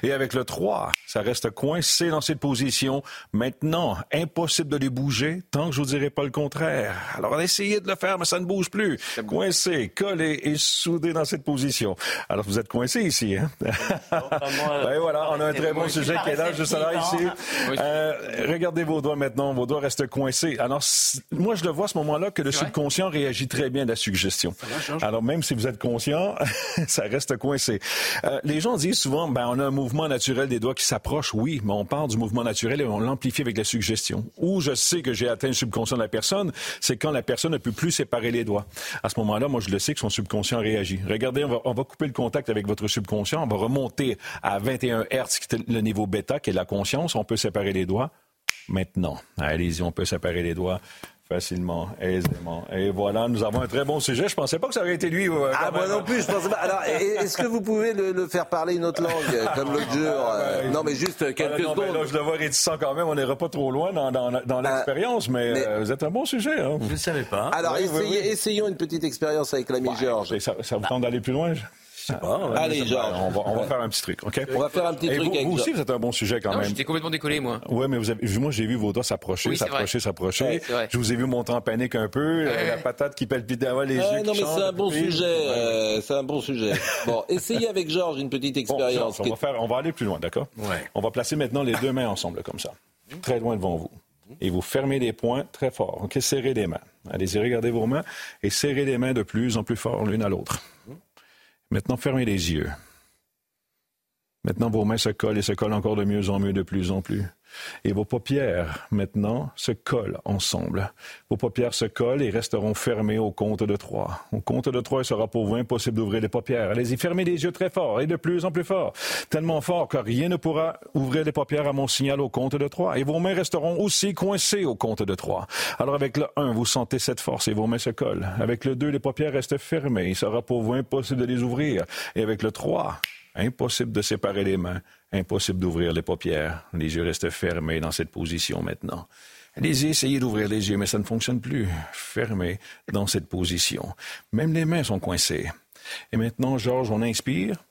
Et avec le 3, ça reste coincé dans cette position. Maintenant, impossible de les bouger tant que je vous dirai pas le contraire. Alors, essayez de le faire, mais ça ne bouge plus. Coincé, collé et soudé dans cette position. Alors, vous êtes coincé ici, hein? ben, voilà, on a un très bon sujet qui est là, juste là, ici. Euh, regardez vos doigts maintenant. Vos doigts restent coincés. Alors, moi, je le vois à ce moment-là que le subconscient réagit très bien à la suggestion. Alors, même si vous êtes conscient, ça reste coincé. Euh, les gens disent souvent, ben, on a un mouvement naturel des doigts qui s'approche, oui, mais on parle du mouvement naturel et on l'amplifie avec la suggestion. Où je sais que j'ai atteint le subconscient de la personne, c'est quand la personne ne peut plus séparer les doigts. À ce moment-là, moi, je le sais que son subconscient réagit. Regardez, on va, on va couper le contact avec votre subconscient, on va remonter à 21 Hertz, qui est le niveau bêta, qui est la conscience, on peut séparer les doigts. Maintenant, allez-y, on peut séparer les doigts facilement, aisément. Et voilà, nous avons un très bon sujet. Je pensais pas que ça aurait été lui. Euh, ah, moi non plus, je pensais pas. Alors, est-ce que vous pouvez le, faire parler une autre langue, comme l'autre jour euh, ben, Non, mais juste quelques non, secondes. là, je le vois réticent quand même. On n'ira pas trop loin dans, dans, dans ah, l'expérience, mais, euh, vous êtes un bon sujet. Hein. Je ne savais pas. Alors, essayons une petite expérience avec l'ami Georges. Ça, ça vous tente d'aller plus loin? Allez, Georges. On va, on va faire un petit truc, OK? On va faire un petit truc vous, vous aussi, vous êtes un bon sujet quand non, même. J'étais complètement décollé, moi. Oui, mais vous avez, moi, j'ai vu vos doigts s'approcher, s'approcher, s'approcher. je vous ai vu monter en panique un peu, la patate qui palpitait, les yeux Non, mais c'est un bon sujet. Euh, c'est un bon sujet. Bon, essayez avec Georges une petite expérience. on, va faire, on va aller plus loin, d'accord? On va placer maintenant les deux mains ensemble, comme ça. Très loin devant vous. Et vous fermez les poings très fort. OK? Serrez les mains. Allez-y, regardez vos mains et serrez les mains de plus en plus fort l'une à l'autre. Maintenant, fermez les yeux. Maintenant, vos mains se collent et se collent encore de mieux en mieux, de plus en plus. Et vos paupières, maintenant, se collent ensemble. Vos paupières se collent et resteront fermées au compte de trois. Au compte de trois, il sera pour vous impossible d'ouvrir les paupières. Allez-y, fermez les yeux très fort et de plus en plus fort. Tellement fort que rien ne pourra ouvrir les paupières à mon signal au compte de trois. Et vos mains resteront aussi coincées au compte de trois. Alors avec le 1, vous sentez cette force et vos mains se collent. Avec le 2, les paupières restent fermées. Il sera pour vous impossible de les ouvrir. Et avec le 3, impossible de séparer les mains. Impossible d'ouvrir les paupières. Les yeux restent fermés dans cette position maintenant. Allez-y, essayez d'ouvrir les yeux, mais ça ne fonctionne plus. Fermés dans cette position. Même les mains sont coincées. Et maintenant, Georges, on inspire.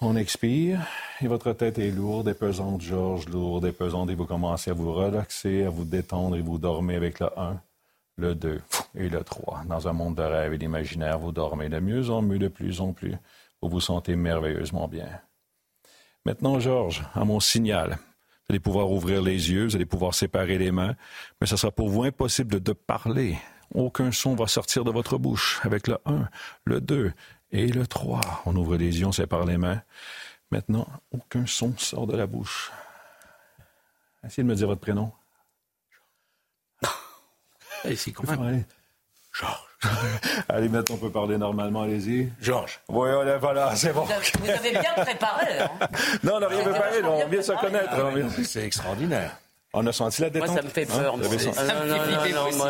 On expire et votre tête est lourde et pesante, Georges, lourde et pesante, et vous commencez à vous relaxer, à vous détendre et vous dormez avec le 1, le 2 et le 3. Dans un monde de rêve et d'imaginaire, vous dormez de mieux en mieux, de plus en plus. Vous vous sentez merveilleusement bien. Maintenant, Georges, à mon signal, vous allez pouvoir ouvrir les yeux, vous allez pouvoir séparer les mains, mais ce sera pour vous impossible de parler. Aucun son va sortir de votre bouche avec le 1, le 2 et le 3. On ouvre les yeux, on sépare les mains. Maintenant, aucun son sort de la bouche. Essayez de me dire votre prénom. Georges. Allez, maintenant, on peut parler normalement, allez-y. Georges. Oui, voilà, c'est bon. Vous avez, bien préparé. Hein non, on n'a rien préparé, on vient se connaître. C'est extraordinaire. On a senti la détente. Moi, ça me fait peur. Hein? Moi. Ça me fait non, moi,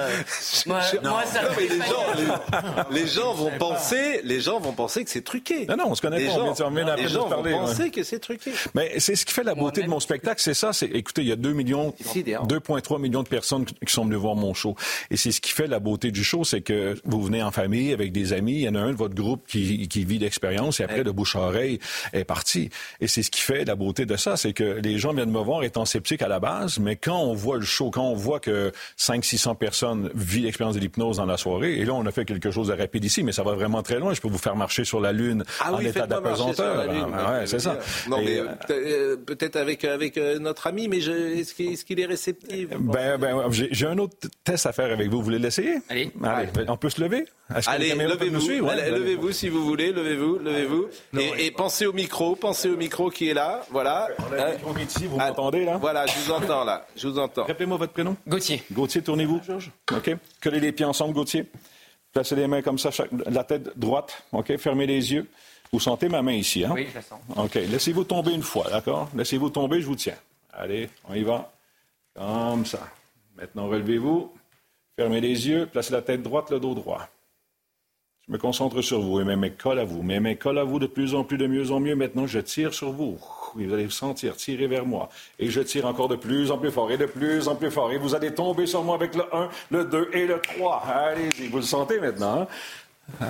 moi, moi, ça me fait les, gens, les, gens vont penser, les gens vont penser que c'est truqué. Non, non, on se connaît les pas. Gens, on vient, les gens vont penser que c'est truqué. Mais c'est ce qui fait la beauté de mon spectacle, c'est ça. C'est, écoutez, il y a 2 millions, 2,3 millions de personnes qui sont venues voir mon show. Et c'est ce qui fait la beauté du show, c'est que vous venez en famille avec des amis. Il y en a un de votre groupe qui, qui vit l'expérience et après, de bouche à oreille, est parti. Et c'est ce qui fait la beauté de ça, c'est que les gens viennent me voir étant sceptiques à la base, mais quand on voit le chaud quand on voit que 500-600 personnes vivent l'expérience de l'hypnose dans la soirée, et là, on a fait quelque chose de rapide ici, mais ça va vraiment très loin. Je peux vous faire marcher sur la Lune ah en état d'apesanteur. Ah, ouais, c'est ça. Non, mais euh, euh, peut-être avec, avec euh, notre ami, mais est-ce qu'il est, réceptif? Ben, ben j'ai un autre test à faire avec vous. Vous voulez l'essayer? Allez. Allez. On peut se lever? Allez, levez-vous. levez-vous si vous voulez, levez-vous, levez-vous. Et, pensez au micro, pensez au micro qui est là. Voilà. On a le micro ici, vous m'entendez là? Voilà, je vous entends là. Je vous entends. Rappelez-moi votre prénom. Gauthier. Gauthier, tournez-vous. OK. Collez les pieds ensemble, Gauthier. Placez les mains comme ça, la tête droite. OK. Fermez les yeux. Vous sentez ma main ici, hein? Oui, je la sens. OK. Laissez-vous tomber une fois, d'accord? Laissez-vous tomber, je vous tiens. Allez, on y va. Comme ça. Maintenant, relevez-vous. Fermez les yeux. Placez la tête droite, le dos droit. Je me concentre sur vous et mes mains collent à vous. Mes mains collent à vous de plus en plus, de mieux en mieux. Maintenant, je tire sur vous. Vous allez vous sentir tirer vers moi. Et je tire encore de plus en plus fort et de plus en plus fort. Et vous allez tomber sur moi avec le 1, le 2 et le 3. Allez-y, vous le sentez maintenant. Hein?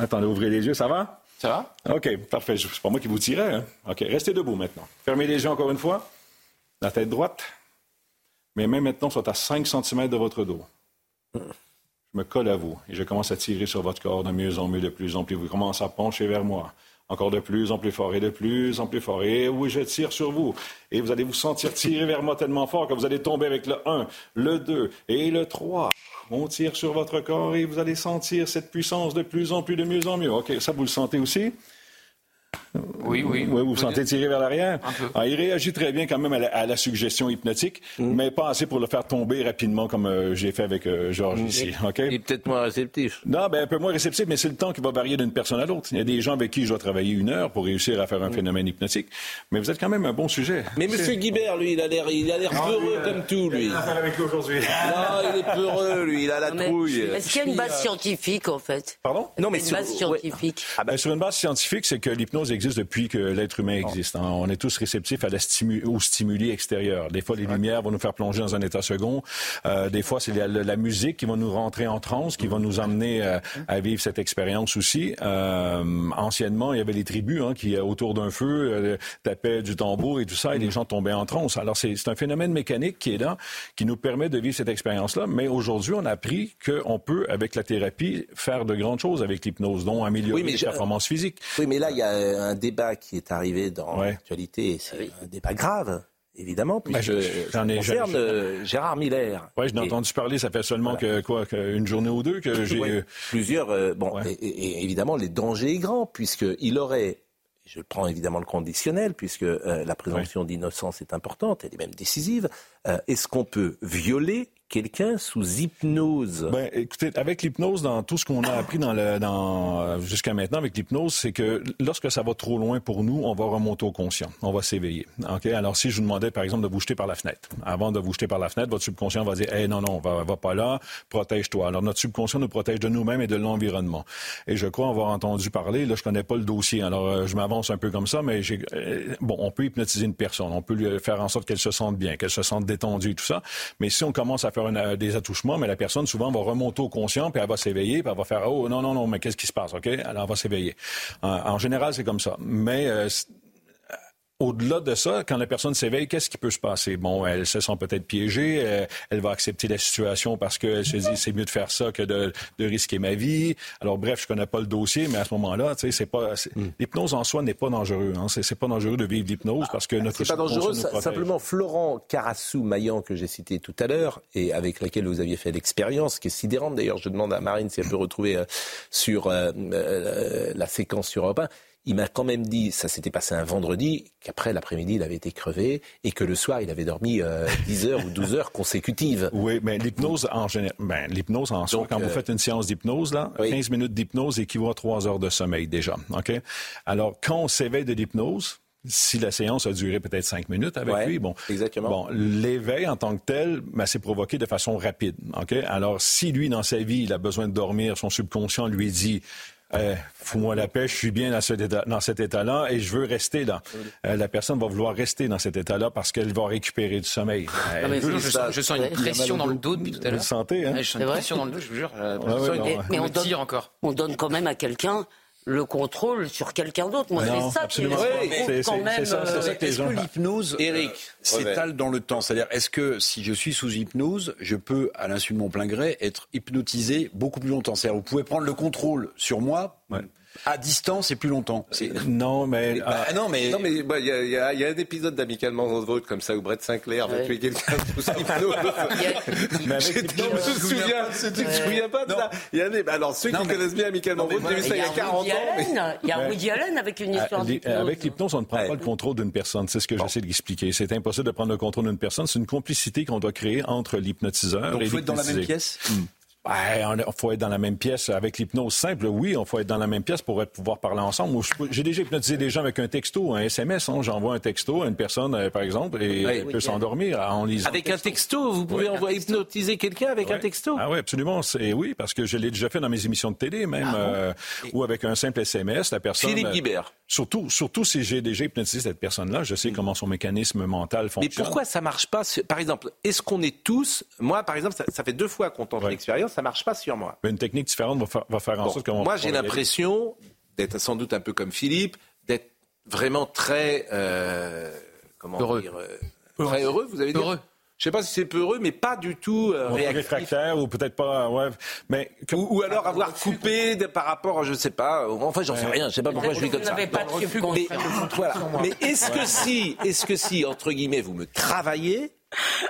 Attendez, ouvrez les yeux, ça va? Ça va? OK, parfait. C'est pas moi qui vous tirais. Hein? OK, restez debout maintenant. Fermez les yeux encore une fois. La tête droite. Mes mains maintenant sont à 5 cm de votre dos. Me colle à vous et je commence à tirer sur votre corps de mieux en mieux, de plus en plus. Vous commencez à pencher vers moi. Encore de plus en plus fort et de plus en plus fort. Et oui, je tire sur vous. Et vous allez vous sentir tirer vers moi tellement fort que vous allez tomber avec le 1, le 2 et le 3. On tire sur votre corps et vous allez sentir cette puissance de plus en plus, de mieux en mieux. OK, ça, vous le sentez aussi? Oui, oui. Oui, vous vous sentez tirer vers l'arrière? Ah, il réagit très bien quand même à la, à la suggestion hypnotique, mais pas assez pour le faire tomber rapidement comme euh, j'ai fait avec euh, Georges ici. OK? Il est peut-être moins réceptif. Non, ben, un peu moins réceptif, mais c'est le temps qui va varier d'une personne à l'autre. Il y a des gens avec qui je dois travailler une heure pour réussir à faire un phénomène hypnotique. Mais vous êtes quand même un bon sujet. Mais M. Guibert, lui, il a l'air, il a l'air peureux comme tout, lui. avec lui aujourd'hui. Non, il est peureux, lui, il a la Mais trouille. Est-ce qu'il y a une base scientifique, en fait? Pardon? Non, mais Une sur- base scientifique. Ah ben, sur une base scientifique, c'est que l'hypnose existe depuis que l'être humain existe. hein. On est tous réceptifs à la stimu- aux stimuli extérieurs. Des fois, les lumières vont nous faire plonger dans un état second. Euh, des fois, c'est la, la musique qui va nous rentrer en transe, qui va nous amener euh, à vivre cette expérience aussi. Euh, anciennement, il y avait les tribus hein, qui, euh, autour d'un feu, euh, tapaient du tambour et tout ça, et les gens tombaient en transe. Alors, c'est un phénomène mécanique qui est là, qui nous permet de vivre cette expérience-là. Mais aujourd'hui, on a appris qu'on peut, avec la thérapie, faire de grandes choses avec l'hypnose, dont améliorer Oui, mais les je- performances physiques. Oui, mais là, il y a un débat qui est arrivé dans l'actualité. et C'est un débat grave, évidemment, puisque je- ça j'en ai- concerne j'en- euh, Gérard Miller. Oui, je Et- entendu parler, ça fait seulement que, quoi, que une journée ou deux que j'ai... Ouais, plusieurs. euh, bon, et, et- et évidemment, les dangers est grand, puisqu'il aurait, je prends évidemment le conditionnel, puisque euh, la présomption d'innocence est importante, elle est même décisive. euh, Est-ce qu'on peut violer quelqu'un sous hypnose? Ben, écoutez, avec l'hypnose, dans tout ce qu'on a appris dans dans, jusqu'à maintenant avec l'hypnose, c'est que lorsque ça va trop loin pour nous, on va remonter au conscient, on va s'éveiller. Ok, Alors, si je vous demandais, par exemple, de vous jeter par la fenêtre, avant de vous jeter par la fenêtre, votre subconscient va dire, hey, non, non, va, va pas là, protège-toi. Alors, notre subconscient nous protège de nous-mêmes et de l'environnement. Et je crois avoir entendu parler, là, je connais pas le dossier, alors euh, je m'avance un peu comme ça, mais j'ai, euh, bon, on peut hypnotiser une personne, on peut lui faire en sorte qu'elle se sente bien, qu'elle se sente détendue tout ça. Mais si on commence à faire une- euh, des attouchements, mais la personne souvent va remonter au conscient, puis elle va s'éveiller, puis elle va faire oh non non non, mais qu'est-ce qui se passe, ok Alors elle va s'éveiller. En, en général, c'est comme ça. Mais euh, au-delà de ça, quand la personne s'éveille, qu'est-ce qui peut se passer? Bon, elle se sent peut-être piégée, euh, elle va accepter la situation parce qu'elle se dit c'est mieux de faire ça que de, de risquer ma vie. Alors bref, je connais pas le dossier, mais à ce moment-là, tu sais, c'est pas c'est- l'hypnose en soi n'est pas dangereux. Hein. C'est, pas dangereux de vivre l'hypnose parce que notre C'est pas dangereux. nous. Simplement, Florent Carassou-Maillan, que j'ai cité tout à l'heure, et avec laquelle vous aviez fait l'expérience, qui est sidérante d'ailleurs, je demande à Marine si elle peut retrouver euh, sur euh, euh, la séquence sur Europe 1, il m'a quand même dit, ça s'était passé un vendredi, qu'après l'après-midi, il avait été crevé, et que le soir, il avait dormi euh, 10 heures ou 12 heures consécutives. Oui, mais l'hypnose en général, ben, l'hypnose en soi, Donc, quand vous euh, faites une séance d'hypnose, là, 15 minutes d'hypnose équivaut à 3 heures de sommeil déjà. OK? Alors, quand on s'éveille de l'hypnose, si la séance a duré peut-être 5 minutes avec Ouais, lui, bon, exactement. bon, l'éveil en tant que tel, ben, c'est provoqué de façon rapide. OK? Alors, si lui, dans sa vie, il a besoin de dormir, son subconscient lui dit euh, Fous-moi la paix, je suis bien dans, cet état- dans cet état-là et je veux rester là. Euh, la personne va vouloir rester dans cet état-là parce qu'elle va récupérer du sommeil. Mais veut je, ça. sens, je sens une pression dans le dos depuis tout à l'heure. sentez, hein? Ouais, je sens une pression dans le dos, je vous jure. euh, Ouais, non. Mais on on me donne, tire encore. on donne quand même à quelqu'un le contrôle sur quelqu'un d'autre. Moi, c'est ça qui C'est- quand c'est- même. que Est-ce gens- que l'hypnose Eric, euh, s'étale dans le temps C'est-à-dire, est-ce que si je suis sous hypnose, je peux, à l'insu de mon plein gré, être hypnotisé beaucoup plus longtemps? C'est-à-dire, vous pouvez prendre le contrôle sur moi à distance et plus longtemps. Non, mais. Bah, non, mais. Non, mais bah, il y, a- il y a il y a un épisode d'Amicalement Vôtre comme ça où Brett Sinclair va Ouais. tuer quelqu'un sous hypnose. Mais avec Je- me souviens, tu te souviens pas de ça Il y a des- Alors, ceux Non, qui mais- connaissent bien Amicalement Vôtre, j'ai vu Il ça y il y a a 40 ans. Woody mais- Allen, il y a. Woody Allen avec une histoire Ah, les- d'hypnose. avec l'hypnose, on ne prend pas le contrôle d'une personne. C'est ce que j'essaie d'expliquer. C'est impossible de prendre le contrôle d'une personne. C'est une complicité qu'on doit créer entre l'hypnotiseur Donc, et il faut être dans la même l'hypnotisé. Pièce Il faut être dans la même pièce avec l'hypnose simple. Oui, il faut être dans la même pièce pour pouvoir parler ensemble. J'ai déjà hypnotisé des gens avec un texto, un SMS. Hein. J'envoie un texto à une personne, euh, par exemple, et elle peut s'endormir en lisant. Avec un texto, vous pouvez envoyer hypnotiser quelqu'un avec un texto? Ah oui, absolument. Oui, parce que je l'ai déjà fait dans mes émissions de télé, même, ah euh, ou avec un simple SMS. La personne. Philippe Guibert. Surtout, surtout si j'ai déjà hypnotisé cette personne-là, je sais mm. comment son mécanisme mental fonctionne. Mais pourquoi ça marche pas Par exemple, est-ce qu'on est tous Moi, par exemple, ça, fait deux fois qu'on tente l'expérience, ça marche pas sur moi. une technique différente va, faire en sorte que moi, j'ai l'impression d'être sans doute un peu comme Philippe, d'être vraiment très euh, comment heureux. dire euh, très heureux. Vous avez dit heureux. Je sais pas si c'est peureux, mais pas du tout euh, réfractaire ou peut-être pas, ouais, mais ou, alors avoir coupé par rapport, à, je sais pas. Enfin, j'en sais rien. Je sais pas pourquoi je suis comme ça. Pas de mais, voilà. mais est-ce que si, est-ce que si entre guillemets vous me travaillez,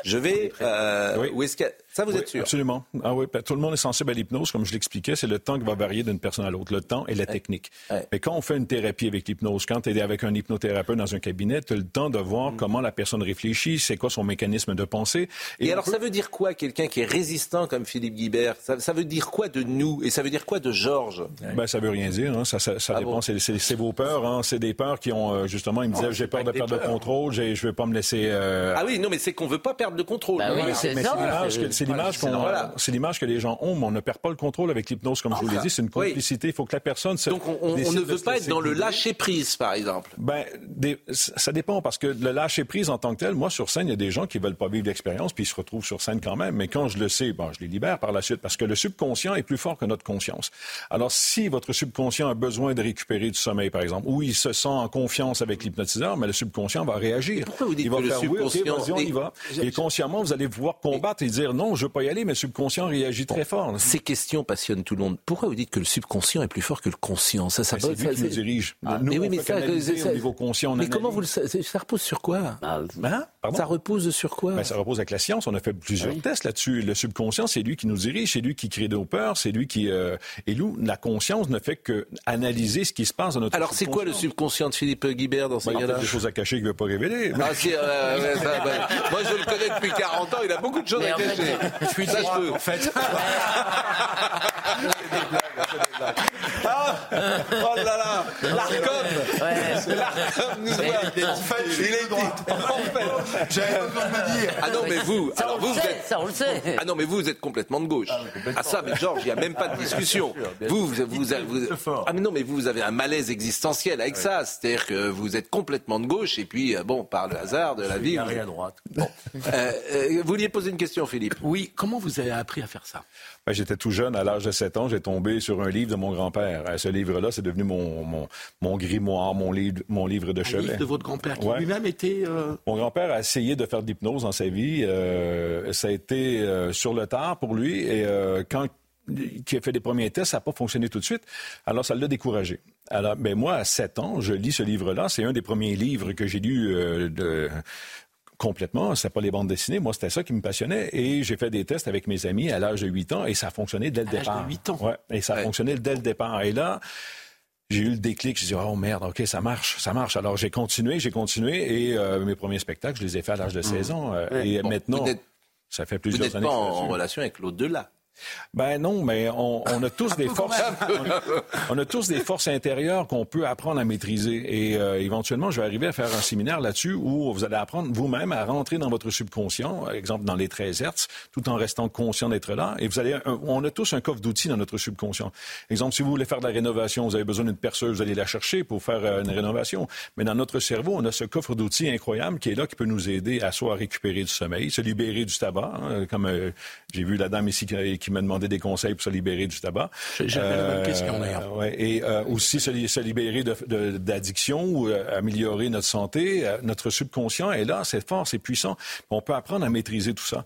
je vais. Euh, oui. Où est-ce que ça, vous êtes sûr? Absolument. Ah oui, ben, tout le monde est sensible à l'hypnose, comme je l'expliquais. C'est le temps qui va varier d'une personne à l'autre, le temps et la technique. Mais quand on fait une thérapie avec l'hypnose, quand tu es avec un hypnothérapeute dans un cabinet, tu as le temps de voir mm. comment la personne réfléchit, c'est quoi son mécanisme de pensée. Et, alors, ça veut dire quoi, quelqu'un qui est résistant comme Philippe Guibert? Ça, veut dire quoi de nous Et ça veut dire quoi de Georges? Ben, Ça veut rien dire. Hein. Ça, ça, ah dépend. C'est vos peurs. Hein. C'est des peurs qui ont, euh, justement, ils me disaient, j'ai peur de perdre le contrôle, je vais pas me laisser... Euh, ah oui, non, mais c'est qu'on veut pas perdre le contrôle. Bah c'est l'image c'est l'image que les gens ont, mais on ne perd pas le contrôle avec l'hypnose, comme je vous l'ai dit. C'est une complicité. Il faut que la personne se. Donc on, ne veut pas être dans le lâcher prise, par exemple. Ben, ça dépend parce que le lâcher prise en tant que tel, moi sur scène, il y a des gens qui veulent pas vivre l'expérience puis ils se retrouvent sur scène quand même. Mais quand je le sais, bon, je les libère par la suite parce que le subconscient est plus fort que notre conscience. Alors si votre subconscient a besoin de récupérer du sommeil, par exemple, ou il se sent en confiance avec l'hypnotiseur, mais le subconscient va réagir. Pourquoi vous dites il va que le subconscient... on y va. Et consciemment, vous allez pouvoir combattre et dire non, je veux pas y aller, mais le subconscient réagit très fort. Ces questions passionnent tout le monde. Pourquoi vous dites que le subconscient est plus fort que le conscient? Ça, ça, ben, c'est lui qui nous dirige. Ah, nous, mais oui, mais ça, au niveau conscient. mais comment vous le ça repose sur quoi? Bah, hein Ça repose sur quoi? Ben, Ça repose avec la science. On a fait plusieurs ah tests là-dessus. Le subconscient, c'est lui qui nous dirige, c'est lui qui crée nos peurs, c'est lui qui. Euh... Et nous, la conscience ne fait que analyser ce qui se passe dans notre. Alors, c'est quoi le subconscient de Philippe Guibert dans ce ben, cas-là? Des choses à cacher qu'il ne veut pas révéler. Ah, euh, moi, je le connais depuis 40 ans. Il a beaucoup de choses à cacher. Je suis ça, je peux. En fait. Ah, oh là là, l'Arcom, nous voit. En fait, il est droit. En fait, j'avais pas besoin de me dire. Ah non, mais vous, ça, alors vous, vous êtes, ça on le sait. Ah non, mais vous, vous êtes complètement de gauche. Ah, ah ça, mais Georges, il n'y a même pas de discussion. Vous, vous, vous, vous, ah mais non, mais vous, vous avez un malaise existentiel avec ça. C'est-à-dire que vous êtes complètement de gauche et puis euh, bon, par le hasard de la vie. Vous... à droite. Bon. Euh, euh, vous vouliez poser une question, Philippe? Oui. Comment vous avez appris à faire ça? Ben, J'étais tout jeune, à l'âge de 7 ans, j'ai tombé sur un livre de mon grand-père. Euh, ce livre-là, c'est devenu mon, mon, mon, grimoire, mon livre, mon livre de chevet. Un livre de votre grand-père, qui lui-même était... Euh, mon grand-père a essayé de faire de l'hypnose dans sa vie. Euh, ça a été sur le tard pour lui. Et quand qui a fait des premiers tests, ça n'a pas fonctionné tout de suite. Alors, ça l'a découragé. Alors, ben moi, à 7 ans, je lis ce livre-là. C'est un des premiers livres que j'ai lu de complètement. C'était pas les bandes dessinées. Moi, c'était ça qui me passionnait. Et j'ai fait des tests avec mes amis à l'âge de 8 ans et ça a fonctionné dès le à départ. De 8 ans? Ouais. Et ça a fonctionné dès le départ. Et là, j'ai eu le déclic. Je dit, oh merde, OK, ça marche, ça marche. Alors, j'ai continué, j'ai continué. Et euh, mes premiers spectacles, je les ai faits à l'âge de 16 mmh. ans. Euh, et maintenant, ça fait plusieurs années. Vous n'êtes pas en relation avec l'au-delà. Ben non, mais on, a tous des forces. On a, tous des forces intérieures qu'on peut apprendre à maîtriser. Et euh, éventuellement, je vais arriver à faire un séminaire là-dessus où vous allez apprendre vous-même à rentrer dans votre subconscient, par exemple dans les 13 Hertz, tout en restant conscient d'être là. Et vous allez, on a tous un coffre d'outils dans notre subconscient. Exemple, si vous voulez faire de la rénovation, vous avez besoin d'une perceuse, vous allez la chercher pour faire euh, une rénovation. Mais dans notre cerveau, on a ce coffre d'outils incroyable qui est là, qui peut nous aider à soit récupérer du sommeil, se libérer du tabac, hein, comme euh, j'ai vu la dame ici qui qui m'a demandé des conseils pour se libérer du tabac. J'avais la même question d'ailleurs. Euh, et euh, aussi se, se, libérer d'addiction ou euh, améliorer notre santé. notre subconscient est là, c'est fort, c'est puissant. On peut apprendre à maîtriser tout ça.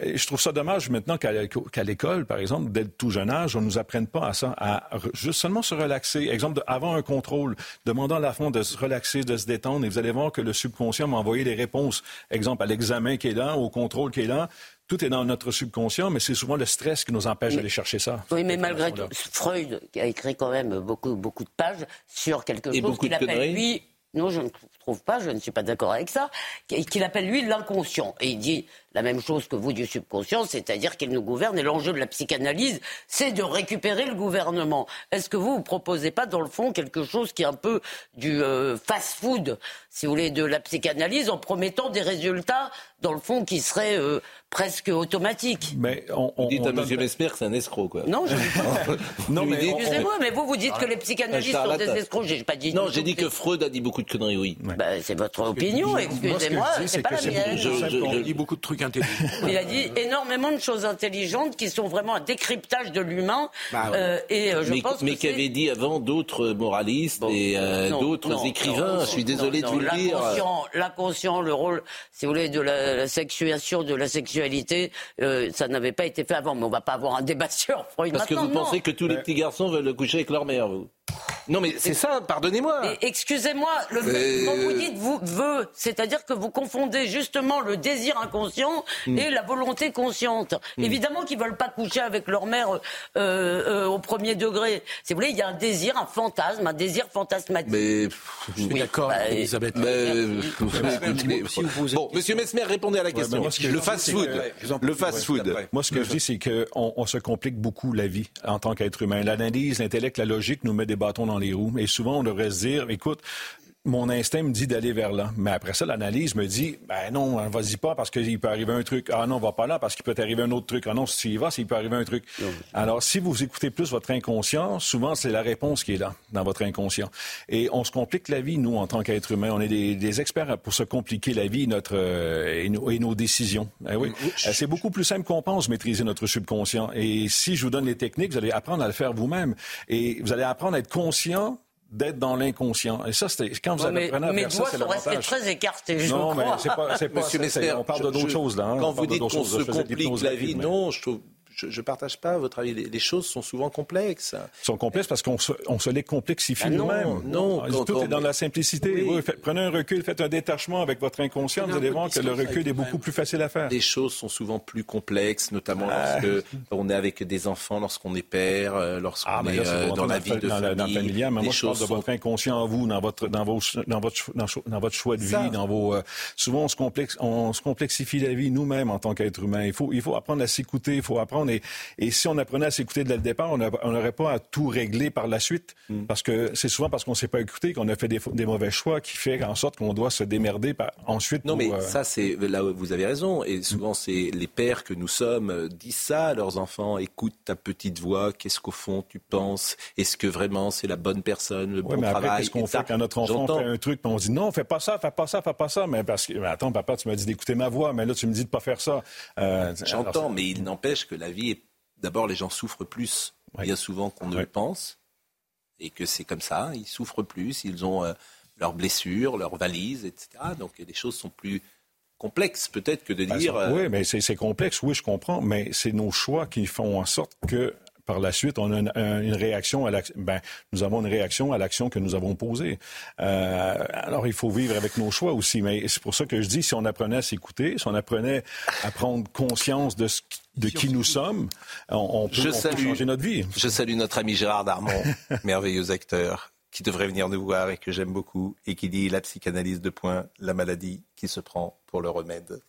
et je trouve ça dommage maintenant qu'à l'école, par exemple, dès le tout jeune âge, on nous apprenne pas à ça, à juste seulement se relaxer. Exemple, avant un contrôle, demandant à la fond de se relaxer, de se détendre, et vous allez voir que le subconscient m'a envoyé des réponses. Exemple, à l'examen qui est là, au contrôle qui est là tout est dans notre subconscient, mais c'est souvent le stress qui nous empêche d'aller chercher ça. Oui, mais malgré tout, Freud a écrit quand même beaucoup, beaucoup de pages sur quelque chose qu'il appelle lui. Non, je ne trouve pas, je ne suis pas d'accord avec ça, qu'il appelle lui l'inconscient. Et il dit la même chose que vous du subconscient, c'est-à-dire qu'il nous gouverne. Et l'enjeu de la psychanalyse, c'est de récupérer le gouvernement. Est-ce que vous ne proposez pas, dans le fond, quelque chose qui est un peu du euh, fast-food, si vous voulez, de la psychanalyse, en promettant des résultats, dans le fond, qui seraient euh, presque automatiques? Mais on, on, dites à M. Mesmer que c'est un escroc, quoi. Non, je dis pas. non, mais excusez-moi, mais vous, vous dites que les psychanalystes sont des escrocs. J'ai pas dit. Non, j'ai dit que Freud a dit beaucoup de conneries, oui. Ben, c'est votre opinion, excusez-moi, c'est pas la mienne. Dit beaucoup de trucs il a dit énormément de choses intelligentes qui sont vraiment un décryptage de l'humain. Bah euh, et euh, je mais, pense mais qu'avaient dit avant d'autres moralistes et euh, d'autres écrivains? je suis désolé de vous le dire. L'inconscient, le rôle, si vous voulez, de la, sexuation, de la sexualité, ça n'avait pas été fait avant. Mais on ne va pas avoir un débat sur Freud. Parce que vous pensez que tous les petits garçons veulent coucher avec leur mère, vous? Non, mais c'est ça, pardonnez-moi. Excusez-moi, le euh, quand vous dites vous veut, c'est-à-dire que vous confondez justement le désir inconscient hmm. et la volonté consciente. Hmm. Évidemment qu'ils veulent pas coucher avec leur mère euh, euh, au premier degré. Si vous voulez, il y a un désir, un fantasme, un désir fantasmatique. Mais je suis d'accord, bah, Elisabeth. bon, Monsieur Mesmer, répondez à la question. le fast-food, le fast-food. Moi, ce que je dis, c'est qu'on on se complique beaucoup la vie en tant qu'être humain. L'analyse, l'intellect, la logique nous met des bâtons dans les roues. Et souvent, on devrait se dire, écoute, mon instinct me dit d'aller vers là. Mais après ça, l'analyse me dit, ben non, vas-y pas parce qu'il peut arriver un truc. Ah non, va pas là parce qu'il peut arriver un autre truc. Ah non, si tu y vas, il peut arriver un truc. Alors, si vous écoutez plus votre inconscient, souvent, c'est la réponse qui est là, dans votre inconscient. Et on se complique la vie, nous, en tant qu'être humain. On est des, experts pour se compliquer la vie notre, euh, et, nos, décisions. Eh oui. Euh, c'est beaucoup plus simple qu'on pense, maîtriser notre subconscient. Et si je vous donne les techniques, vous allez apprendre à le faire vous-même. Et vous allez apprendre à être conscient d'être dans l'inconscient. Et ça, c'était quand vous avez appris à faire ça, c'est l'avantage. très écartés, je Non, mais c'est pas, c'est pas, on parle d'autres choses, là. Hein. Quand vous dites qu'on se complique la vie, non, je trouve je ne partage pas votre avis. Les, choses sont souvent complexes. sont complexes parce qu'on se, on se les complexifie ah nous-mêmes. Non, non tout est dans la simplicité. prenez un recul, faites un détachement avec votre inconscient, vous allez voir que le recul est beaucoup plus facile à faire. Les choses sont souvent plus complexes, notamment ah. lorsque on est avec des enfants, lorsqu'on est père, euh, lorsqu'on ah, est euh, dans la vie de dans famille. Dans familial, mais moi, je parle de votre inconscient en vous, dans votre, dans vos, dans votre, dans, votre choix de vie, dans vos. Euh, souvent, on se complexe, on se complexifie la vie nous-mêmes en tant qu'être humain. Il faut, il faut apprendre à s'écouter, il faut apprendre et, si on apprenait à s'écouter dès le départ, on n'aurait pas à tout régler par la suite. Mm. Parce que c'est souvent parce qu'on ne s'est pas écouté qu'on a fait des, mauvais choix qui fait en sorte qu'on doit se démerder ensuite. Non, mais euh, ça, c'est là vous avez raison. Et souvent, c'est les pères que nous sommes euh, disent ça à leurs enfants. Écoute ta petite voix. Qu'est-ce qu'au fond tu penses? Est-ce que vraiment c'est la bonne personne, le bon mais après, Qu'est-ce qu'on fait quand notre enfant fait un truc, on dit non, fais pas ça, fais pas ça, fais pas ça. Mais parce que attends, papa, tu m'as dit d'écouter ma voix, mais là tu me dis de pas faire ça. Euh, J'entends, mais il n'empêche que la vie D'abord, les gens souffrent plus bien souvent qu'on ne le pense, et que c'est comme ça, ils souffrent plus, ils ont euh, leurs blessures, leurs valises, etc. Donc les choses sont plus complexes peut-être que de bah, dire... oui, mais c'est complexe, oui, je comprends, mais c'est nos choix qui font en sorte que par la suite, on a une, réaction à ben, nous avons une réaction à l'action que nous avons posée. Euh, alors, il faut vivre avec nos choix aussi, mais c'est pour ça que je dis, si on apprenait à s'écouter, si on apprenait à prendre conscience de ce de qui nous sommes, on, peut, changer notre vie. Je salue notre ami Gérard Darmon, merveilleux acteur, qui devrait venir nous voir et que j'aime beaucoup, et qui dit la psychanalyse de point, la maladie qui se prend pour le remède.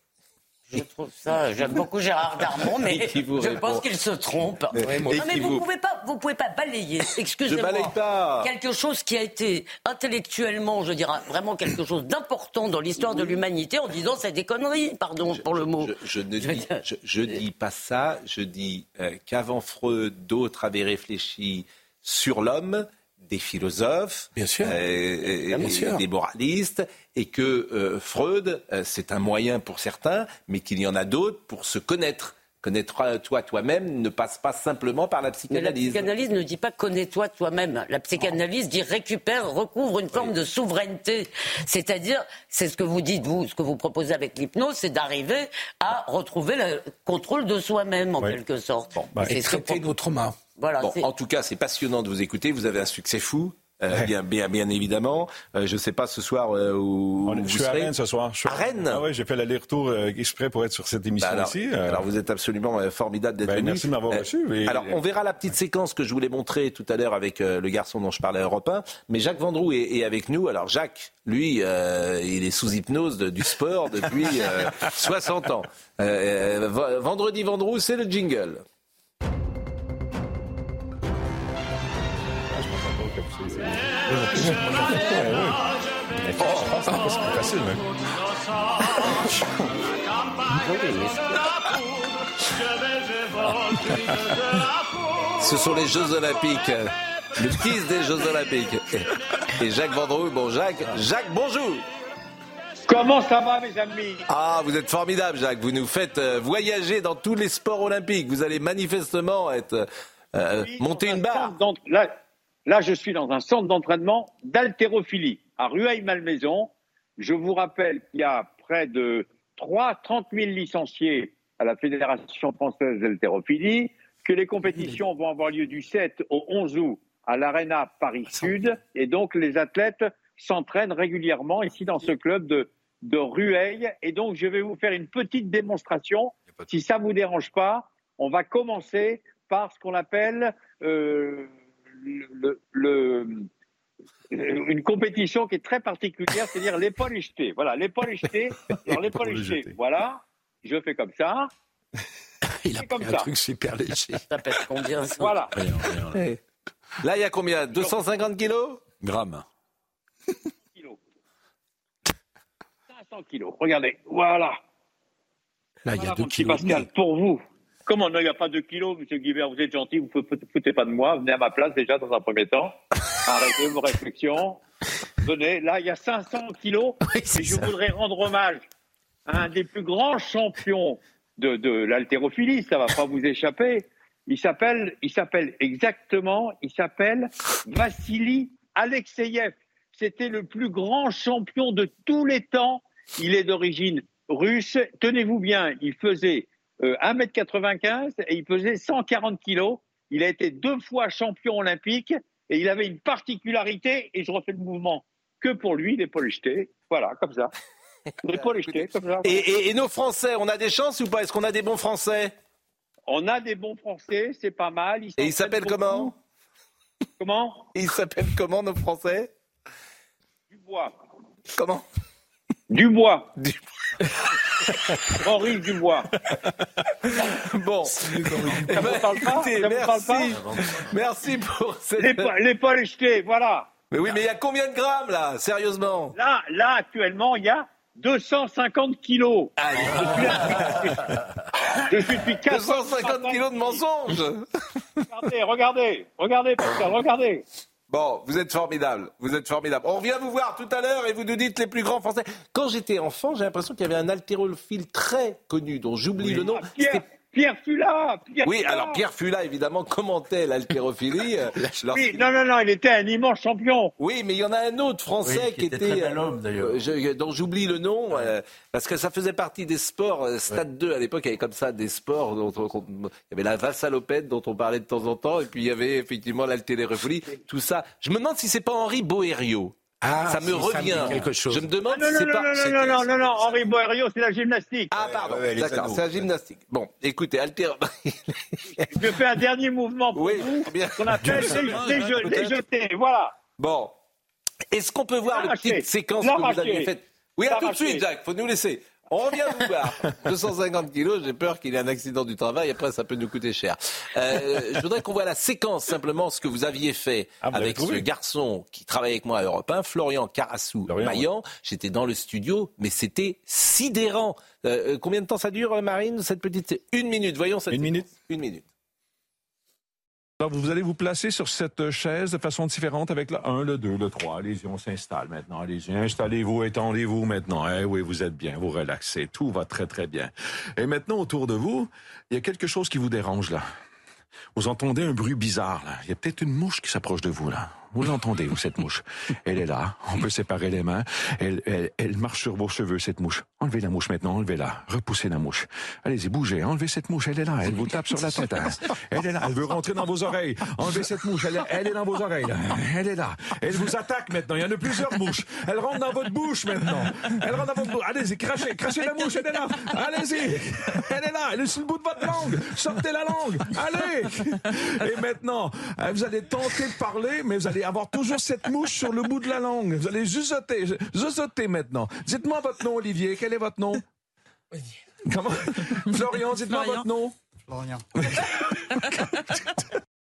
Je trouve ça. J'aime beaucoup Gérard Darmon, mais je pense qu'il se trompe. non, mais vous ne pouvez pas, vous pouvez pas balayer. Excusez-moi. Quelque chose qui a été intellectuellement, je dirais, vraiment quelque chose d'important dans l'histoire de l'humanité, en disant c'est des conneries. Pardon pour le mot. Je, ne dis, je, dis pas ça. Je dis euh, qu'avant Freud, d'autres avaient réfléchi sur l'homme des philosophes, bien sûr. Euh, des moralistes, et que euh, Freud, euh, c'est un moyen pour certains, mais qu'il y en a d'autres pour se connaître. Connaître toi toi-même ne passe pas simplement par la psychanalyse. Mais la psychanalyse ne dit pas connais-toi toi-même. La psychanalyse dit récupère, recouvre une forme de souveraineté. C'est-à-dire, c'est ce que vous dites, vous, ce que vous proposez avec l'hypnose, c'est d'arriver à retrouver le contrôle de soi-même, en quelque sorte. Bon, bah, et traiter nos traumas. Voilà, en tout cas, c'est passionnant de vous écouter. Vous avez un succès fou. bien, bien, bien évidemment. je ne sais pas ce soir où, je vous suis serez. à Rennes ce soir. à Rennes Ah oui, j'ai fait l'aller-retour exprès pour être sur cette émission bah alors, ici. Alors vous êtes absolument formidable d'être ben, venu. Merci de m'avoir reçu. Alors on verra la petite séquence que je voulais montrer tout à l'heure avec le garçon dont je parlais à Europe 1. Mais Jacques Vendroux est, est avec nous. Alors Jacques, lui, il est sous hypnose du sport depuis 60 ans. vendredi Vendroux, c'est le jingle. Facile, Ce sont les Jeux Olympiques. Le fils des Jeux Olympiques. Et Jacques Vendroux, bon Jacques, Jacques, bonjour Comment ça va, mes amis? Ah, vous êtes formidable, Jacques. Vous nous faites voyager dans tous les sports olympiques. Vous allez manifestement être euh, monter une barre. Là, là, je suis dans un centre d'entraînement d'haltérophilie à Rueil-Malmaison. Je vous rappelle qu'il y a près de 3, 30 000 licenciés à la Fédération française d'haltérophilie, que les compétitions vont avoir lieu du 7 au 11 août à l'Arena Paris-Sud, et donc les athlètes s'entraînent régulièrement ici dans ce club de, de Rueil. Et donc, je vais vous faire une petite démonstration. Si ça ne vous dérange pas, on va commencer par ce qu'on appelle euh, le, le, une compétition qui est très particulière, c'est-à-dire l'épaule jetée. Voilà, l'épaule jetée. Alors, l'épaule jetée, voilà. Je fais comme ça. Il a pris comme un ça. truc super léger. Ça pèse combien ça Voilà. Là, il y a combien? 250 kilos? Grammes. kilos. 500 kilos. Regardez, voilà. Là, il y a voilà, 2 mon petit kilos. Pascal, pour vous. Comment non, il n'y a pas de kilos, monsieur Guibert, vous êtes gentil, vous ne foutez pas de moi, venez à ma place déjà dans un premier temps. Arrêtez vos réflexions. Venez, là, il y a 500 kilos Oui, et je ça. voudrais rendre hommage à un des plus grands champions de, de l'haltérophilie, ça va pas vous échapper. Il s'appelle, il s'appelle exactement, il s'appelle Vassili Alexeyev. C'était le plus grand champion de tous les temps. Il est d'origine russe. Tenez-vous bien, il faisait euh, 1m95 et il pesait 140 kilos. Il a été deux fois champion olympique et il avait une particularité, et je refais le mouvement que pour lui, l'épaule jetée. Voilà, comme ça. L'épaule jetée, comme ça. Et, et- et nos Français, on a des chances ou pas? Est-ce qu'on a des bons Français? On a des bons Français, c'est pas mal. Et ils s'appellent comment? Comment? Ils s'appellent comment nos Français? Dubois. Comment? Dubois. Henri Dubois. Bon. Parle pas Écoutez, Ça vous parle merci. pas Merci pour cette... L'épaule l'épaule jetée, voilà. Mais oui, mais il y a combien de grammes là Sérieusement? Là, là, actuellement, il y a 250 kilos. Je suis depuis 4 250 kilos de mensonges Regardez, regardez, regardez, Pascal, regardez. Bon, vous êtes formidable, vous êtes formidable. On revient vous voir tout à l'heure et vous nous dites les plus grands Français. Quand j'étais enfant, j'ai l'impression qu'il y avait un haltérophile très connu dont j'oublie le nom. Pierre, C'était- Pierre Fula. Pierre Oui, Fula. alors Pierre Fula, évidemment, commentait l'haltérophilie. euh, Oui, non, non, non, il était un immense champion. Oui, mais il y en a un autre français Oui, qui, qui était était, très bel euh, homme, d'ailleurs. euh, je- dont j'oublie le nom, euh, parce que ça faisait partie des sports. euh, Stade 2 à l'époque, il y avait comme ça des sports. Dont on- il y avait la vassalopède dont on parlait de temps en temps, et puis il y avait effectivement l'haltérophilie, tout ça. Je me demande si c'est pas Henri Boério. Ah, ça me si, ça me revient. quelque chose. Je me demande Non, si non, c'est non, pas. non, non, non, non, non, non, Henri Boério, c'est la gymnastique. Ah pardon, ouais, les d'accord, c'est la gymnastique. Bon, écoutez, haltéro... Je fais un dernier mouvement pour Oui, vous, bien. qu'on appelle les, les, je- les jetés. Voilà. Bon, est-ce qu'on peut voir la petite séquence que vous aviez faite Oui, à tout de suite, Jacques, faut nous laisser. On revient vous voir. 250 kilos, j'ai peur qu'il y ait un accident du travail, après ça peut nous coûter cher. Euh, je voudrais qu'on voit la séquence, simplement, ce que vous aviez fait Ah, vous avec ce garçon qui travaille avec moi à Europe 1, Florian Carassou Maillan. J'étais dans le studio, mais c'était sidérant. Euh, euh, combien de temps ça dure, Marine, cette petite... Une minute, voyons cette Une séquence. minute Une minute. Alors, vous allez vous placer sur cette chaise de façon différente avec le 1, le 2, le 3. Allez-y, on s'installe maintenant. Allez-y, installez-vous, étendez-vous maintenant. Eh oui, vous êtes bien, vous relaxez. Tout va très, très bien. Et maintenant, autour de vous, il y a quelque chose qui vous dérange là. Vous entendez un bruit bizarre là. Il y a peut-être une mouche qui s'approche de vous là. Vous l'entendez, vous, cette mouche Elle est là. On peut séparer les mains. Elle, elle, marche sur vos cheveux, cette mouche. Enlevez la mouche maintenant, enlevez-la. Repoussez la mouche. Allez-y, bougez. Enlevez cette mouche. Elle est là. Elle vous tape sur la tête. hein. Elle est là. Elle veut rentrer dans vos oreilles. Enlevez cette mouche. Elle, elle est dans vos oreilles. Elle est là. Elle vous attaque maintenant. Il y en a plusieurs mouches. Elle rentre dans votre bouche maintenant. Elle rentre dans votre bouche. Allez-y, crachez. Crachez la mouche. Elle est là. Allez-y. Elle est là. Elle est sur le bout de votre langue. Sortez la langue. Allez. Et maintenant, vous allez tenter de parler, mais vous allez avoir toujours cette mouche sur le bout de la langue. Vous allez zuzoter. Zuzoter maintenant. Dites-moi votre nom, Olivier. Quel est votre nom? Comment? Florian, dites-moi votre nom. Florian.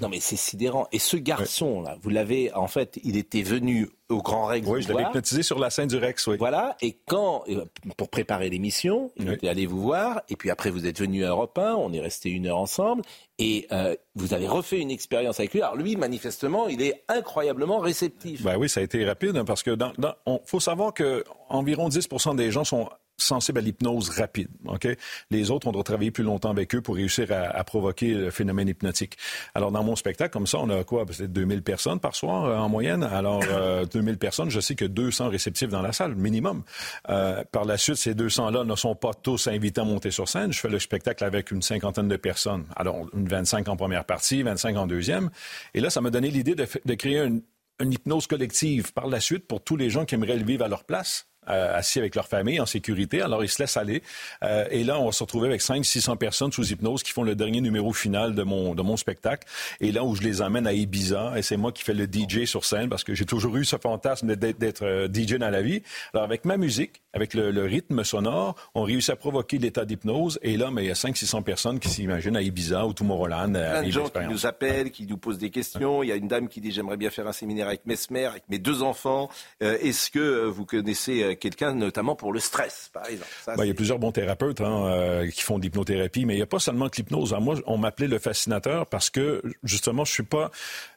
Non, mais c'est sidérant. Et ce garçon-là, vous l'avez, en fait, il était venu au Grand Rex. Oui, je l'avais hypnotisé sur la scène du Rex, oui. Voilà, et quand, euh, pour préparer l'émission, il était allé vous voir, et puis après vous êtes venu à Europe 1, on est resté une heure ensemble, et euh, vous avez refait une expérience avec lui. Alors lui, manifestement, il est incroyablement réceptif. Ben oui, ça a été rapide hein, parce que dans, dans- on faut savoir que environ 10% des gens sont sensibles à l'hypnose rapide. Ok, les autres, on doit travailler plus longtemps avec eux pour réussir à, à provoquer le phénomène hypnotique. Alors dans mon spectacle, comme ça, on a quoi? Peut-être 2000 personnes par soir euh, en moyenne. Alors euh, 2000 personnes, je sais que 200 réceptifs dans la salle minimum. Euh, par la suite, ces 200 là ne sont pas tous invités à monter sur scène. Je fais le spectacle avec une cinquantaine de personnes. Alors une 25 en première partie, 25 en deuxième. Et là, ça m'a donné l'idée de, de créer une, une hypnose collective par la suite pour tous les gens qui aimeraient le vivre à leur place. Euh, assis avec leur famille en sécurité. Alors, ils se laissent aller. Euh, et là, on va se retrouver avec 500-600 personnes sous hypnose qui font le dernier numéro final de mon, de mon spectacle. Et là où je les emmène à Ibiza, et c'est moi qui fais le DJ sur scène parce que j'ai toujours eu ce fantasme d'être, d'être euh, DJ dans la vie. Alors, avec ma musique, avec le, le rythme sonore, on réussit à provoquer l'état d'hypnose. Et là, mais il y a 500-600 personnes qui s'imaginent à Ibiza ou Tomorrowland. à Plein de vivre gens qui nous appellent, qui nous posent des questions. Il y a une dame qui dit j'aimerais bien faire un séminaire avec Mesmer, avec mes deux enfants. Euh, Est-ce que vous connaissez quelqu'un, notamment pour le stress, par exemple Ben, il y a plusieurs bons thérapeutes hein, euh, qui font de l'hypnothérapie, mais il n'y a pas seulement que l'hypnose. Alors, Moi, on m'appelait le fascinateur parce que, justement, je suis pas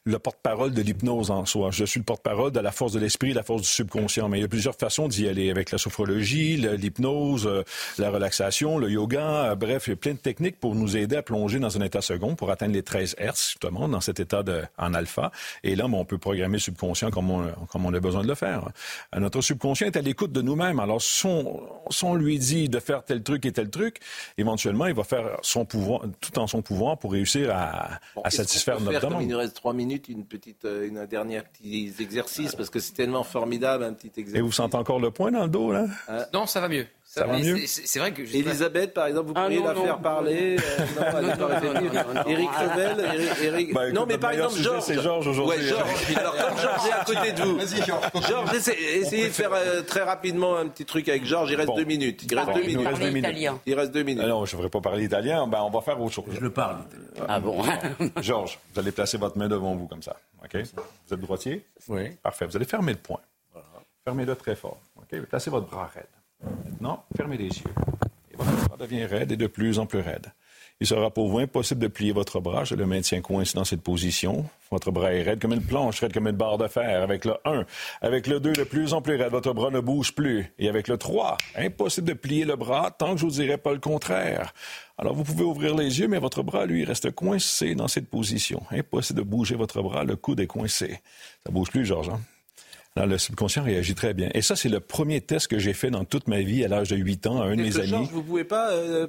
le porte-parole de l'hypnose en soi. Je suis le porte-parole de la force de l'esprit, la force du subconscient. Mais il y a plusieurs façons d'y aller, avec la sophrologie, l'hypnose, euh, la relaxation, le yoga. euh, bref, il y a plein de techniques pour nous aider à plonger dans un état second, pour atteindre les 13 Hertz, justement, dans cet état de, en alpha. Et là, ben, on peut programmer le subconscient comme on, comme on a besoin de le faire. Notre subconscient est à l'écoute de nous-mêmes. Alors, si on, si on lui dit de faire tel truc et tel truc, éventuellement, il va faire son pouvoir, tout en son pouvoir pour réussir à, à Est-ce satisfaire notre demande. il nous reste trois minutes, une petite, euh, une, un dernier petit exercice, parce que c'est tellement formidable, un petit exercice. Et vous sentez encore le point dans le dos, là? Non, ça va mieux. Ça va mieux c'est- vrai que. je- Elisabeth, par exemple, vous Ah, pourriez non, la non. faire parler. euh. Eric Revel, Bah, non, mais par exemple, Georges. c'est Georges aujourd'hui. Alors, comme Georges est à côté de vous. Vas-y, Georges. Georges, essa- essayez de faire euh, très rapidement un petit truc avec Georges. Il reste deux minutes. Il reste Bon, deux minutes. reste deux minutes. Il reste deux minutes. Ah non, je ne ferai pas parler italien. Ben, on va faire autre chose. Je le parle. Ah bon Georges, vous allez placer votre main devant vous comme ça. OK? Vous êtes droitier? Oui. Parfait. Vous allez fermer le poing. Fermez-le très fort. OK? Placez votre bras raide. Maintenant, fermez les yeux. Et votre bras devient raide et de plus en plus raide. Il sera pour vous impossible de plier votre bras. Je le maintiens coincé dans cette position. Votre bras est raide comme une planche, raide comme une barre de fer. Avec le 1, avec le 2, de plus en plus raide, votre bras ne bouge plus. Et avec le 3, impossible de plier le bras tant que je vous dirai pas le contraire. Alors vous pouvez ouvrir les yeux, mais votre bras, lui, reste coincé dans cette position. Impossible de bouger votre bras, le coude est coincé. Ça bouge plus, Georges, hein? Le subconscient réagit très bien. Et ça, c'est le premier test que j'ai fait dans toute ma vie à l'âge de 8 ans à un de mes amis. Georges, vous pouvez pas, euh,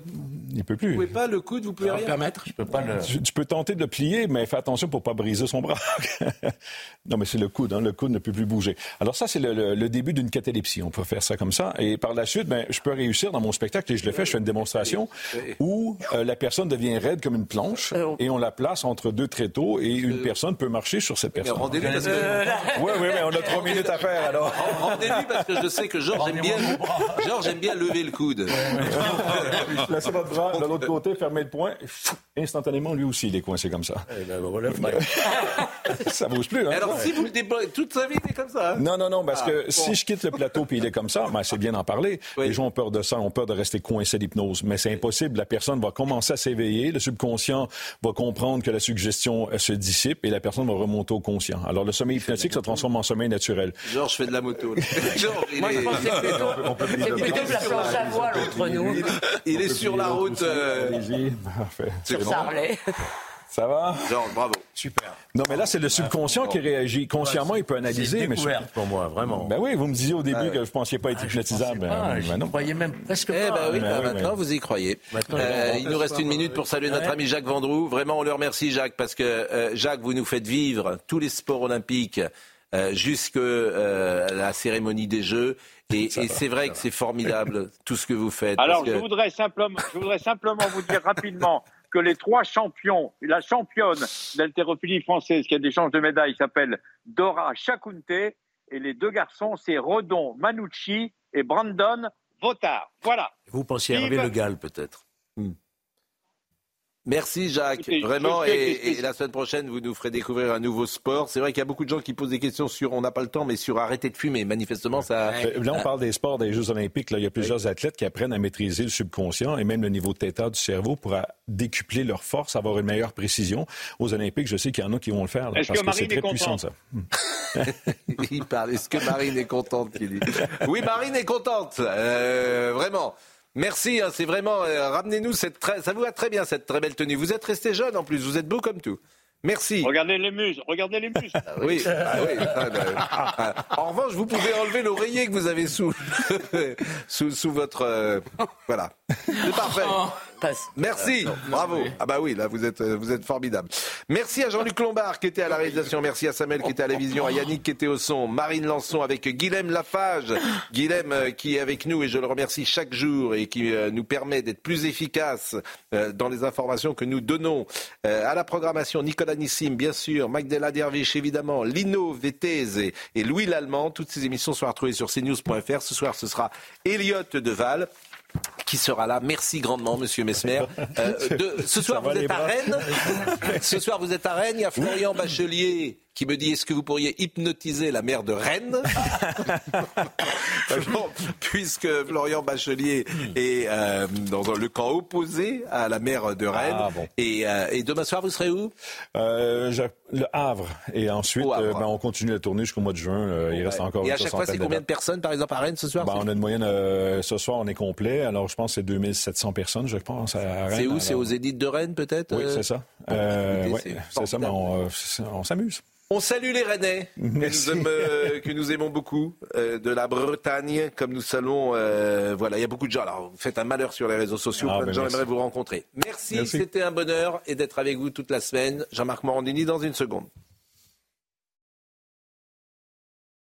Il peut vous plus. pouvez pas le coude, vous pouvez rien. permettre Je peux pas le. Tu, tu peux tenter de le plier, mais fais attention pour pas briser son bras. non, mais c'est le coude, hein, le coude ne peut plus bouger. Alors ça, c'est le, le- le début d'une catalepsie. On peut faire ça comme ça. Et par la suite, ben, je peux réussir dans mon spectacle, et je le fais, je fais une démonstration où euh, la personne devient raide comme une planche et on la place entre deux tréteaux et une personne peut marcher sur cette personne. parce que- Oui, oui, mais on a trois minutes à faire alors. Rendez-lui parce que je sais que Georges aime bien, Georges aime bien lever le coude. Placez votre bras de l'autre côté, fermez le poing. Instantanément, lui aussi, il est coincé comme ça. Eh ben, frère. ça bouge plus. Hein? Alors si vous le débloquez, toute sa vie, il est comme ça. hein Non, non, non, parce Ah, que bon. si je quitte le plateau puis il est comme ça, ben, c'est bien d'en parler. Les gens ont peur de ça, ont peur de rester coincés à l'hypnose. Mais c'est impossible. La personne va commencer à s'éveiller, le subconscient va comprendre que la suggestion euh, se dissipe et la personne va remonter au conscient. Alors le sommeil hypnotique se transforme en sommeil naturel. Georges fait de la moto. Georges, il Moi, je est- c'est plutôt, On peut c'est développer. plutôt la planche à voile entre nous. Il est sur la route. euh, Allez-y, parfait. C'est Sur. Sarlet. Ça va? Georges, bravo. Super. Non, mais là, c'est le subconscient qui réagit. Consciemment, il peut analyser. C'est mais découverte pour moi, vraiment. Ben oui, vous me disiez au début que vous ne pensiez pas être hypnotisable. Ah, Ben, je ben ne croyais même presque Eh pas. ben oui, Ben ben oui, maintenant mais- vous y croyez. Euh, il nous reste une minute pour saluer notre ami Jacques Vendroux. Vraiment, on le remercie Jacques parce que euh, Jacques, vous nous faites vivre tous les sports olympiques euh, jusque euh, la cérémonie des Jeux. Et, et c'est vrai que c'est formidable tout ce que vous faites. Alors, parce je voudrais simplement, je voudrais simplement vous dire rapidement que les trois champions, la championne d'haltérophilie française qui a des chances de médaille s'appelle Dora Chakunte et les deux garçons, c'est Rodon Manucci et Brandon Votard. Voilà. Vous pensiez à Hervé Le Gall, peut-être. Merci Jacques, Écoutez, vraiment. Et, la semaine prochaine, vous nous ferez découvrir un nouveau sport. C'est vrai qu'il y a beaucoup de gens qui posent des questions sur, on n'a pas le temps, mais sur arrêter de fumer. Manifestement, ça. Euh, Là, on parle des sports des Jeux olympiques. Là, il y a plusieurs athlètes qui apprennent à maîtriser le subconscient et même le niveau de theta du cerveau pour décupler leur force, avoir une meilleure précision. Aux Olympiques, je sais qu'il y en a qui vont le faire là, parce que que c'est très puissant, ça. Il parle. Est-ce que Marine est contente qu'il dit Oui, Marine est contente. Euh, vraiment. Merci, hein, c'est vraiment. euh, Ramenez-nous cette. très- Ça vous va très bien cette très belle tenue. Vous êtes resté jeune en plus. Vous êtes beau comme tout. Merci. Regardez les muscles, regardez les muscles. Oui, ah oui. Ah, ben, ah. En revanche, vous pouvez enlever l'oreiller que vous avez sous, sous, sous votre. euh, voilà. C'est parfait. Merci, bravo. Ah bah oui, là vous êtes euh, vous êtes formidable. Merci à Jean-Luc Lombard qui était à la réalisation, merci à Samuel qui était à la vision, à Yannick qui était au son, Marine Lançon avec Guilhem Lafage, Guilhem euh, qui est avec nous et je le remercie chaque jour et qui euh, nous permet d'être plus efficace euh, dans les informations que nous donnons Euh, à la programmation. Nicolas Nissim, bien sûr, Magdela Dervish évidemment, Lino Vettez et, Louis Lallemand. Toutes ces émissions sont retrouvées sur cnews.fr. Ce soir, ce sera Elliot Deval qui sera là. Merci grandement, Monsieur Mesmer. Euh, de- ce soir, vous êtes à Rennes. Ce soir, vous êtes à Rennes. Il y a Florian Bachelier qui me dit est-ce que vous pourriez hypnotiser la maire de Rennes Bon, Puisque Florian Bachelier est euh, dans le camp opposé à la maire de Rennes. Ah, bon. et, euh, et demain soir, vous serez où? Euh, je- le Havre. Et ensuite, Havre. ben, on continue la tournée jusqu'au mois de juin. Il reste encore Et à chaque fois, c'est combien de personnes, par exemple, à Rennes ce soir? Ben, on a une moyenne, ce soir, on est complet. Alors, je pense que c'est 2700 personnes, je pense, à Rennes. C'est où? C'est aux Édites de Rennes, peut-être Oui, c'est ça. Euh, c'est ça, mais on s'amuse. On salue les Rennais, que nous, Merci. aime- euh, que nous aimons beaucoup, euh, de la Bretagne, comme nous saluons. euh, voilà, il y a beaucoup de gens. Alors, vous faites un malheur sur les réseaux sociaux. Ah, Plein de ben gens merci. aimeraient vous rencontrer. Merci, Merci. c'était un bonheur et d'être avec vous toute la semaine. Jean-Marc Morandini dans une seconde.